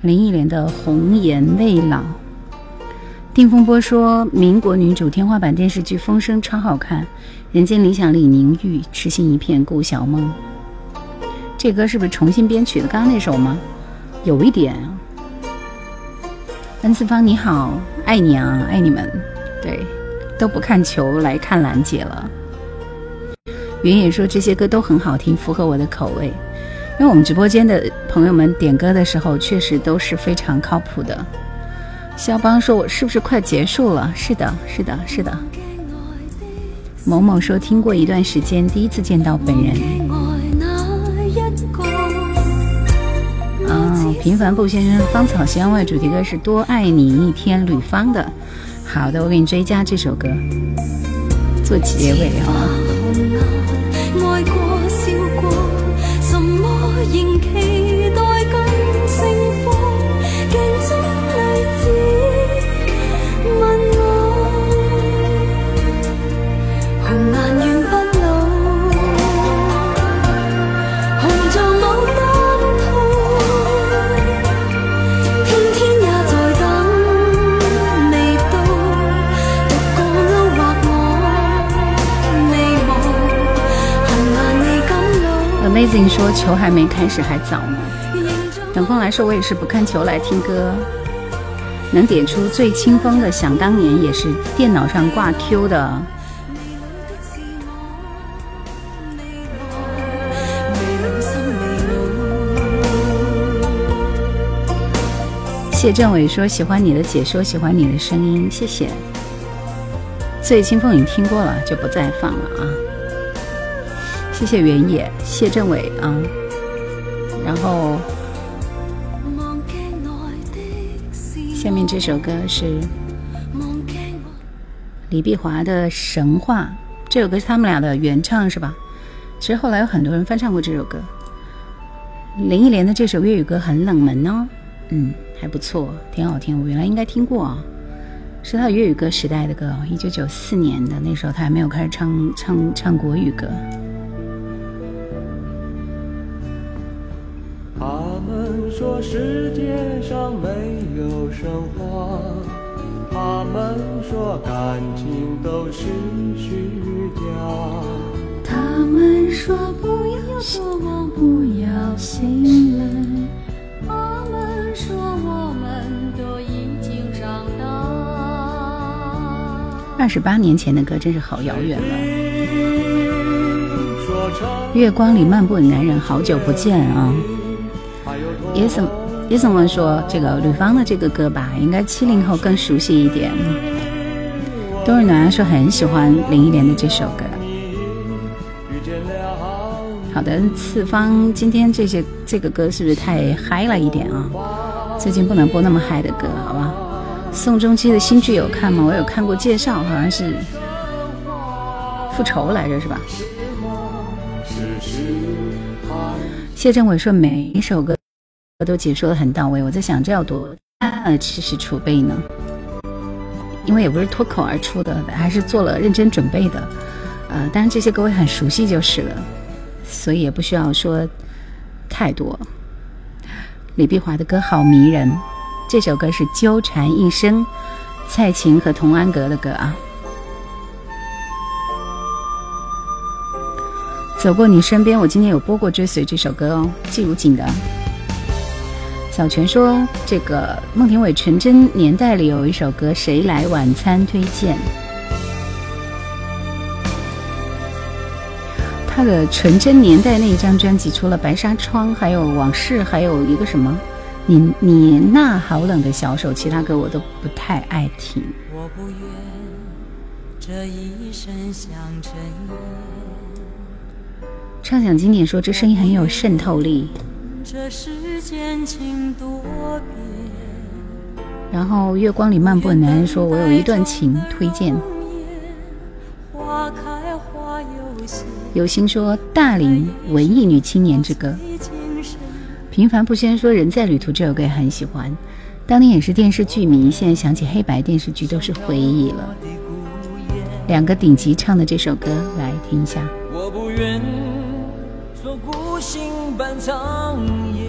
林忆莲的《红颜未老》。丁风波说，民国女主天花板电视剧《风声》超好看，人间理想李宁玉，痴心一片顾小梦。这歌是不是重新编曲的？刚刚那首吗？有一点。恩次方你好，爱你啊，爱你们。对，都不看球来看兰姐了。云野说这些歌都很好听，符合我的口味。因为我们直播间的朋友们点歌的时候，确实都是非常靠谱的。肖邦说：“我是不是快结束了？”是的，是的，是的。某某说听过一段时间，第一次见到本人。平凡布先生《芳草香味》主题歌是《多爱你一天》，吕方的。好的，我给你追加这首歌，做结尾啊。Amazing 说球还没开始还早呢。等风来说，我也是不看球来听歌。能点出最清风的，想当年也是电脑上挂 Q 的。谢政委说喜欢你的解说，喜欢你的声音，谢谢。最清风已经听过了，就不再放了啊。谢谢原野，谢政委啊。然后，下面这首歌是李碧华的《神话》，这首歌是他们俩的原唱是吧？其实后来有很多人翻唱过这首歌。林忆莲的这首粤语歌很冷门哦，嗯。还不错，挺好听。我原来应该听过啊，是他粤语歌时代的歌，一九九四年的那时候他还没有开始唱唱唱国语歌。说世界上没有神话，他们说感情都是虚假，他们说不要做梦，不要醒来。说我们都已经长大。二十八年前的歌真是好遥远了。月光里漫步的男人，好久不见啊。叶森叶森问说：“这个吕方的这个歌吧，应该七零后更熟悉一点。”冬日暖说很喜欢林忆莲的这首歌。好的，次方今天这些这个歌是不是太嗨了一点啊？最近不能播那么嗨的歌，好吧？宋仲基的新剧有看吗？我有看过介绍，好像是复仇来着，是吧？谢振伟说每一首歌我都解说的很到位，我在想这要多大的知识储备呢？因为也不是脱口而出的，还是做了认真准备的。呃，当然这些各位很熟悉就是了，所以也不需要说太多。李碧华的歌好迷人，这首歌是《纠缠一生》，蔡琴和童安格的歌啊。走过你身边，我今天有播过《追随》这首歌哦，季如锦的。小泉说：“这个孟庭苇《纯真年代》里有一首歌，谁来晚餐推荐？”他的《纯真年代》那一张专辑，除了《白纱窗》，还有《往事》，还有一个什么？你你那好冷的小手，其他歌我都不太爱听。我不愿这一生像尘烟。畅想经典说这声音很有渗透力。这世间情多变。然后月光里漫步的男人说：“我有一段情推荐。”有心说大龄文艺女青年之歌，平凡不先说人在旅途这首歌也很喜欢，当年也是电视剧迷，现在想起黑白电视剧都是回忆了。两个顶级唱的这首歌，来听一下。我不愿做孤星伴长夜，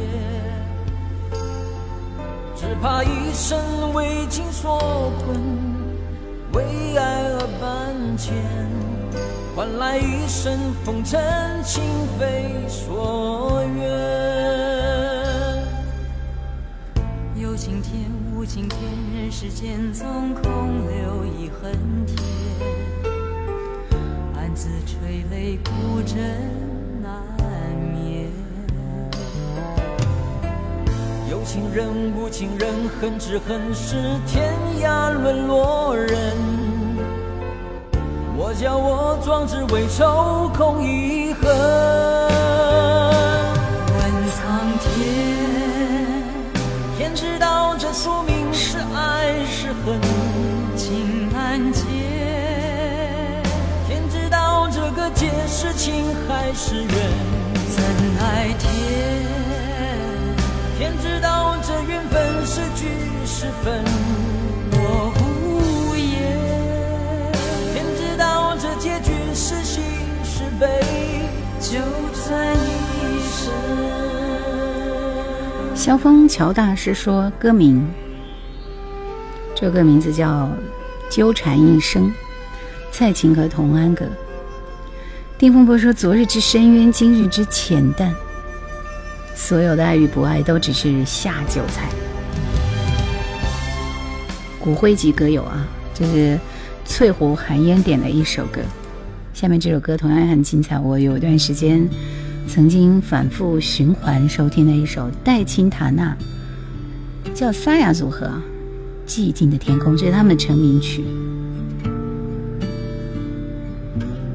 只怕一生为情所困，为爱而搬迁。换来一生风尘，情非所愿。有晴天无晴天，人世间总空留一痕天。暗自垂泪，孤枕有情人无情人，恨只恨是天涯沦落人。我叫我壮志未酬空遗恨。问苍天，天知道这宿命是爱是恨，情难解。天知道这个劫是情还是缘，怎奈天？天知道这缘分是聚是分，我无言。结局是喜是悲，就在一生。萧峰乔大师说歌名，这个名字叫《纠缠一生》，蔡琴和童安格。丁风波说：“昨日之深渊，今日之浅淡。所有的爱与不爱，都只是下酒菜。”骨灰级歌友啊，这是翠湖寒烟点的一首歌。下面这首歌同样也很精彩，我有一段时间曾经反复循环收听的一首戴青塔娜，叫萨雅组合，《寂静的天空》，这是他们的成名曲。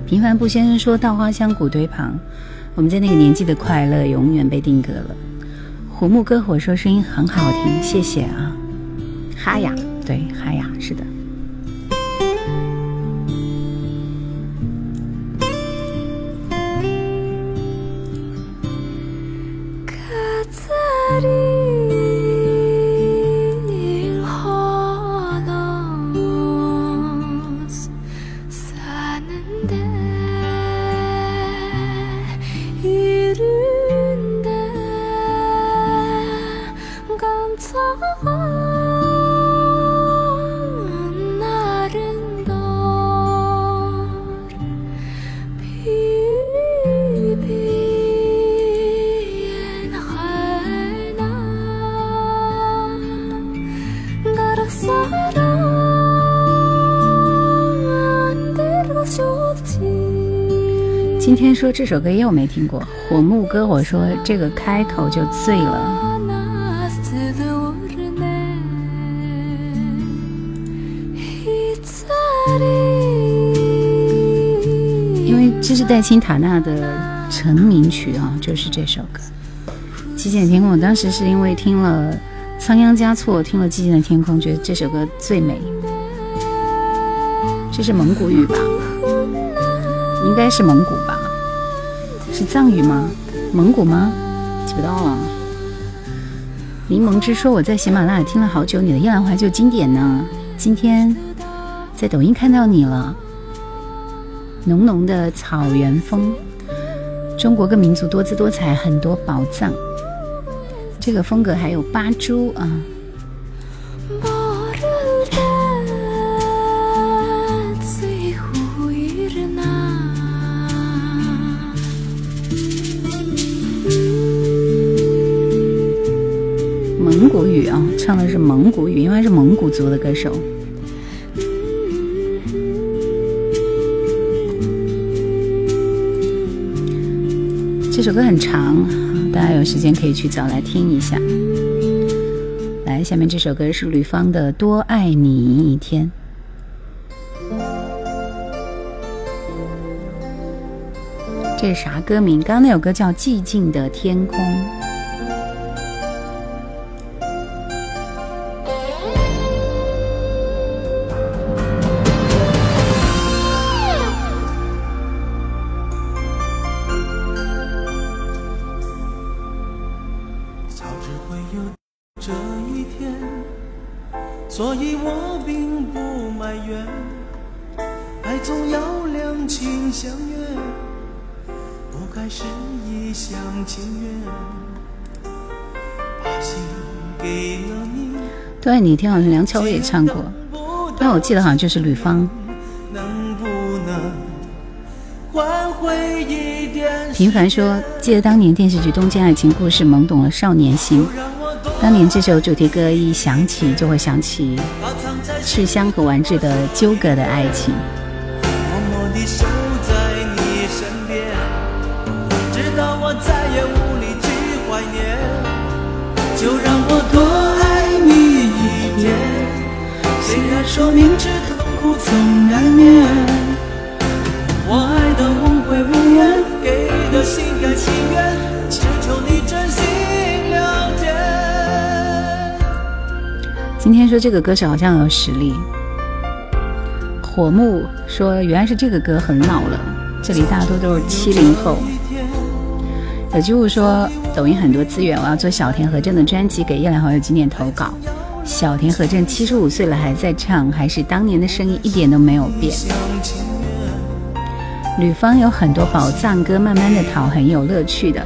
平凡布先生说：“稻花香，古堆旁，我们在那个年纪的快乐永远被定格了。”虎木歌火说：“声音很好听，谢谢啊，哈雅。”对，哈雅是的。说这首歌又没听过，火木歌火说这个开头就醉了，因为这是戴青塔娜的成名曲啊，就是这首歌《极简天空》。我当时是因为听了《仓央嘉措》，听了《寂静的天空》，觉得这首歌最美。这是蒙古语吧？应该是蒙古？藏语吗？蒙古吗？记不到了。柠檬汁说我在喜马拉雅听了好久你的《夜兰怀旧》经典呢，今天在抖音看到你了。浓浓的草原风，中国各民族多姿多彩，很多宝藏。这个风格还有八珠啊。蒙古语啊，唱的是蒙古语，因为是蒙古族的歌手。这首歌很长，大家有时间可以去找来听一下。来，下面这首歌是吕方的《多爱你一天》。这是啥歌名？刚刚那首歌叫《寂静的天空》。对，你听好像梁朝伟也唱过，但我记得好像就是吕方。平凡说，记得当年电视剧《东京爱情故事》懵懂了少年心。当年这首主题歌一响起，就会想起赤香和丸子的纠葛的爱情。就让我多。说明知痛苦总难免，我爱的无悔无怨，给的心甘情愿，只求你真心了解。今天说这个歌手好像有实力。火木说原来是这个歌很老了，这里大多都是七零后。有机物说抖音很多资源，我要做小田和正的专辑，给夜来好友经典投稿。小田和正七十五岁了还在唱，还是当年的声音一点都没有变。吕方有很多宝藏歌，慢慢的讨很有乐趣的。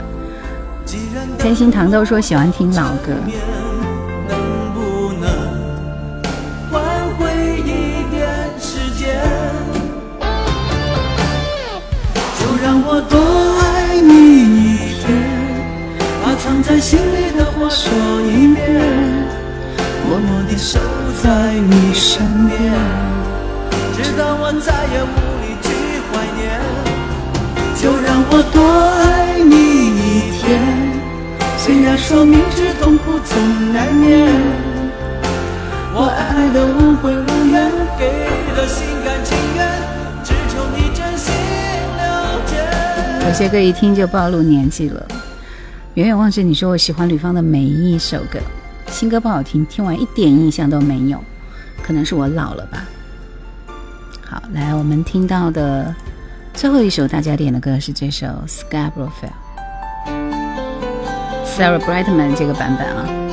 开心糖豆说喜欢听老歌。就让我多爱你一天，把藏在心里的话说，默默地守在你身边，直到我再也无力去怀念。就让我多爱你一天，虽然说明知痛苦总难免，我爱的无悔无怨，给的心甘情愿，只求你真心了解。有些歌一听就暴露年纪了。远远望着你说我喜欢吕方的每一首歌，新歌不好听，听完一点印象都没有，可能是我老了吧。好，来我们听到的最后一首大家点的歌是这首《Scarborough Fair》，Sarah Brightman 这个版本啊。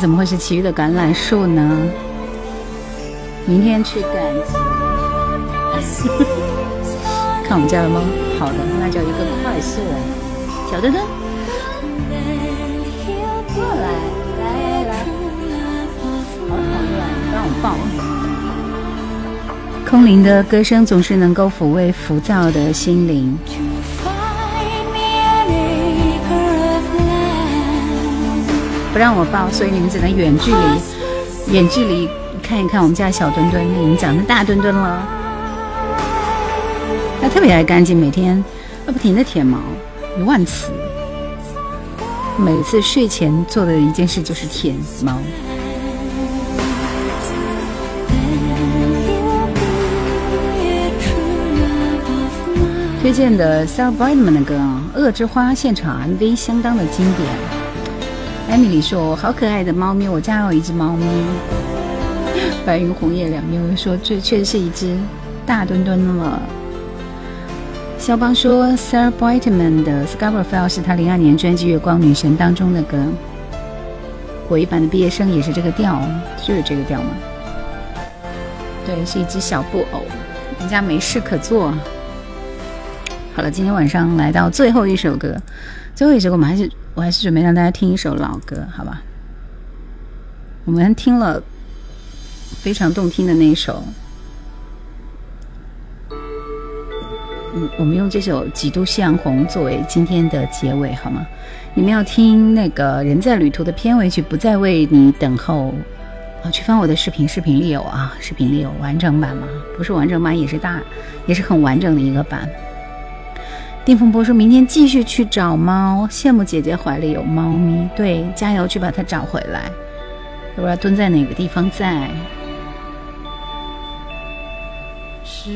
怎么会是其余的橄榄树呢？明天去赶集，[LAUGHS] 看我们家的猫。好的，那叫一个快速。小墩墩，过来，来来，好讨厌，不让我抱。空灵的歌声总是能够抚慰浮躁的心灵。让我抱，所以你们只能远距离，远距离看一看我们家小墩墩，你们长成大墩墩了。它特别爱干净，每天要不停的舔毛，一万次。每次睡前做的一件事就是舔毛。推荐的 Sarah Brightman 的歌啊，《恶之花》现场 MV 相当的经典。艾米丽说：“好可爱的猫咪，我家有一只猫咪。”白云红叶两面说：“这确实是一只大墩墩了。”肖邦说：“Sarah Brightman 的《Scarborough Fair》是他零二年专辑《月光女神》当中的歌。国语版的毕业生也是这个调，就是这个调吗？对，是一只小布偶，人家没事可做。好了，今天晚上来到最后一首歌，最后一首歌我们还是我还是准备让大家听一首老歌，好吧？我们听了非常动听的那一首，嗯，我们用这首《几度夕阳红》作为今天的结尾，好吗？你们要听那个《人在旅途》的片尾曲，不再为你等候。啊，去翻我的视频，视频里有啊，视频里有完整版吗？不是完整版，也是大，也是很完整的一个版。丁凤波说明天继续去找猫，羡慕姐姐怀里有猫咪，对，加油去把它找回来，要不然蹲在哪个地方在？时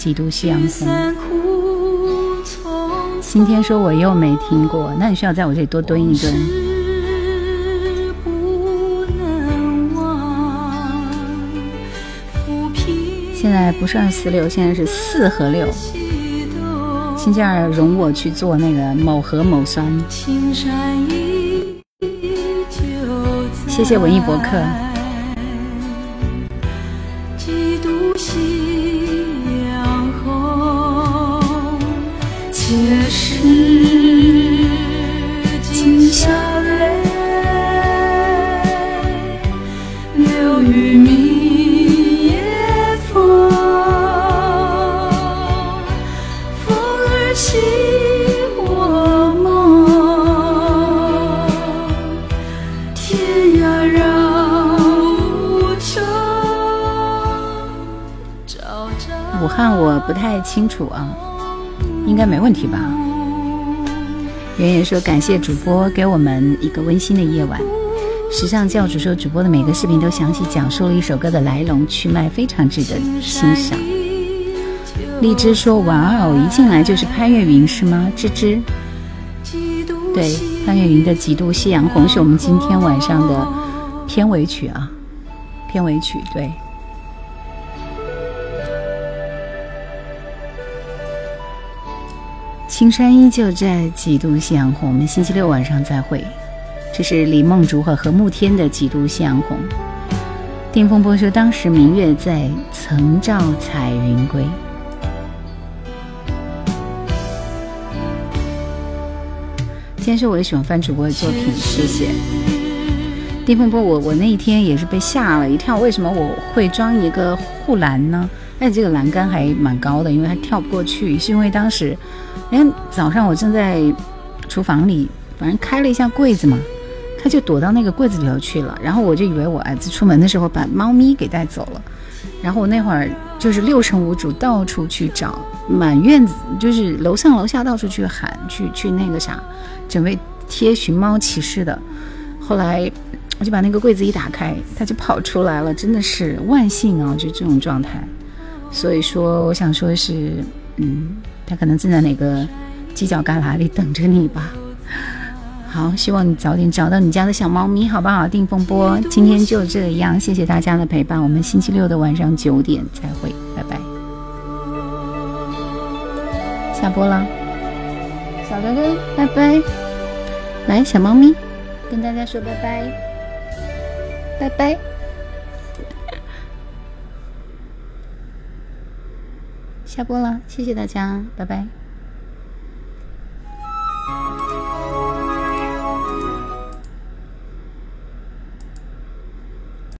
几度夕阳红》。今天说我又没听过，那你需要在我这里多蹲一蹲。现在不是二四六，现在是四和六。星期二容我去做那个某核某酸。谢谢文艺博客。不太清楚啊，应该没问题吧？圆圆说感谢主播给我们一个温馨的夜晚。时尚教主说主播的每个视频都详细讲述了一首歌的来龙去脉，非常值得欣赏。荔枝说哇哦，一进来就是潘越云是吗？芝芝，对，潘越云的《几度夕阳红》是我们今天晚上的片尾曲啊，片尾曲对。青山依旧在几度夕阳红，我们星期六晚上再会。这是李梦竹和何慕天的几度夕阳红。丁风波说，当时明月在，曾照彩云归。先说我也喜欢翻主播的作品，谢谢。丁风波，我我那一天也是被吓了一跳，为什么我会装一个护栏呢？而且这个栏杆还蛮高的，因为它跳不过去，是因为当时。哎，早上我正在厨房里，反正开了一下柜子嘛，他就躲到那个柜子里头去了。然后我就以为我儿子出门的时候把猫咪给带走了。然后我那会儿就是六神无主，到处去找，满院子就是楼上楼下到处去喊，去去那个啥，准备贴寻猫启事的。后来我就把那个柜子一打开，它就跑出来了，真的是万幸啊！就这种状态。所以说，我想说的是，嗯。他可能正在哪个犄角旮旯里等着你吧。[LAUGHS] 好，希望你早点找到你家的小猫咪，好不好？定风波，今天就这样，谢谢大家的陪伴，我们星期六的晚上九点再会，拜拜。下播了，小哥哥，拜拜。来，小猫咪，跟大家说拜拜，拜拜。下播了，谢谢大家，拜拜。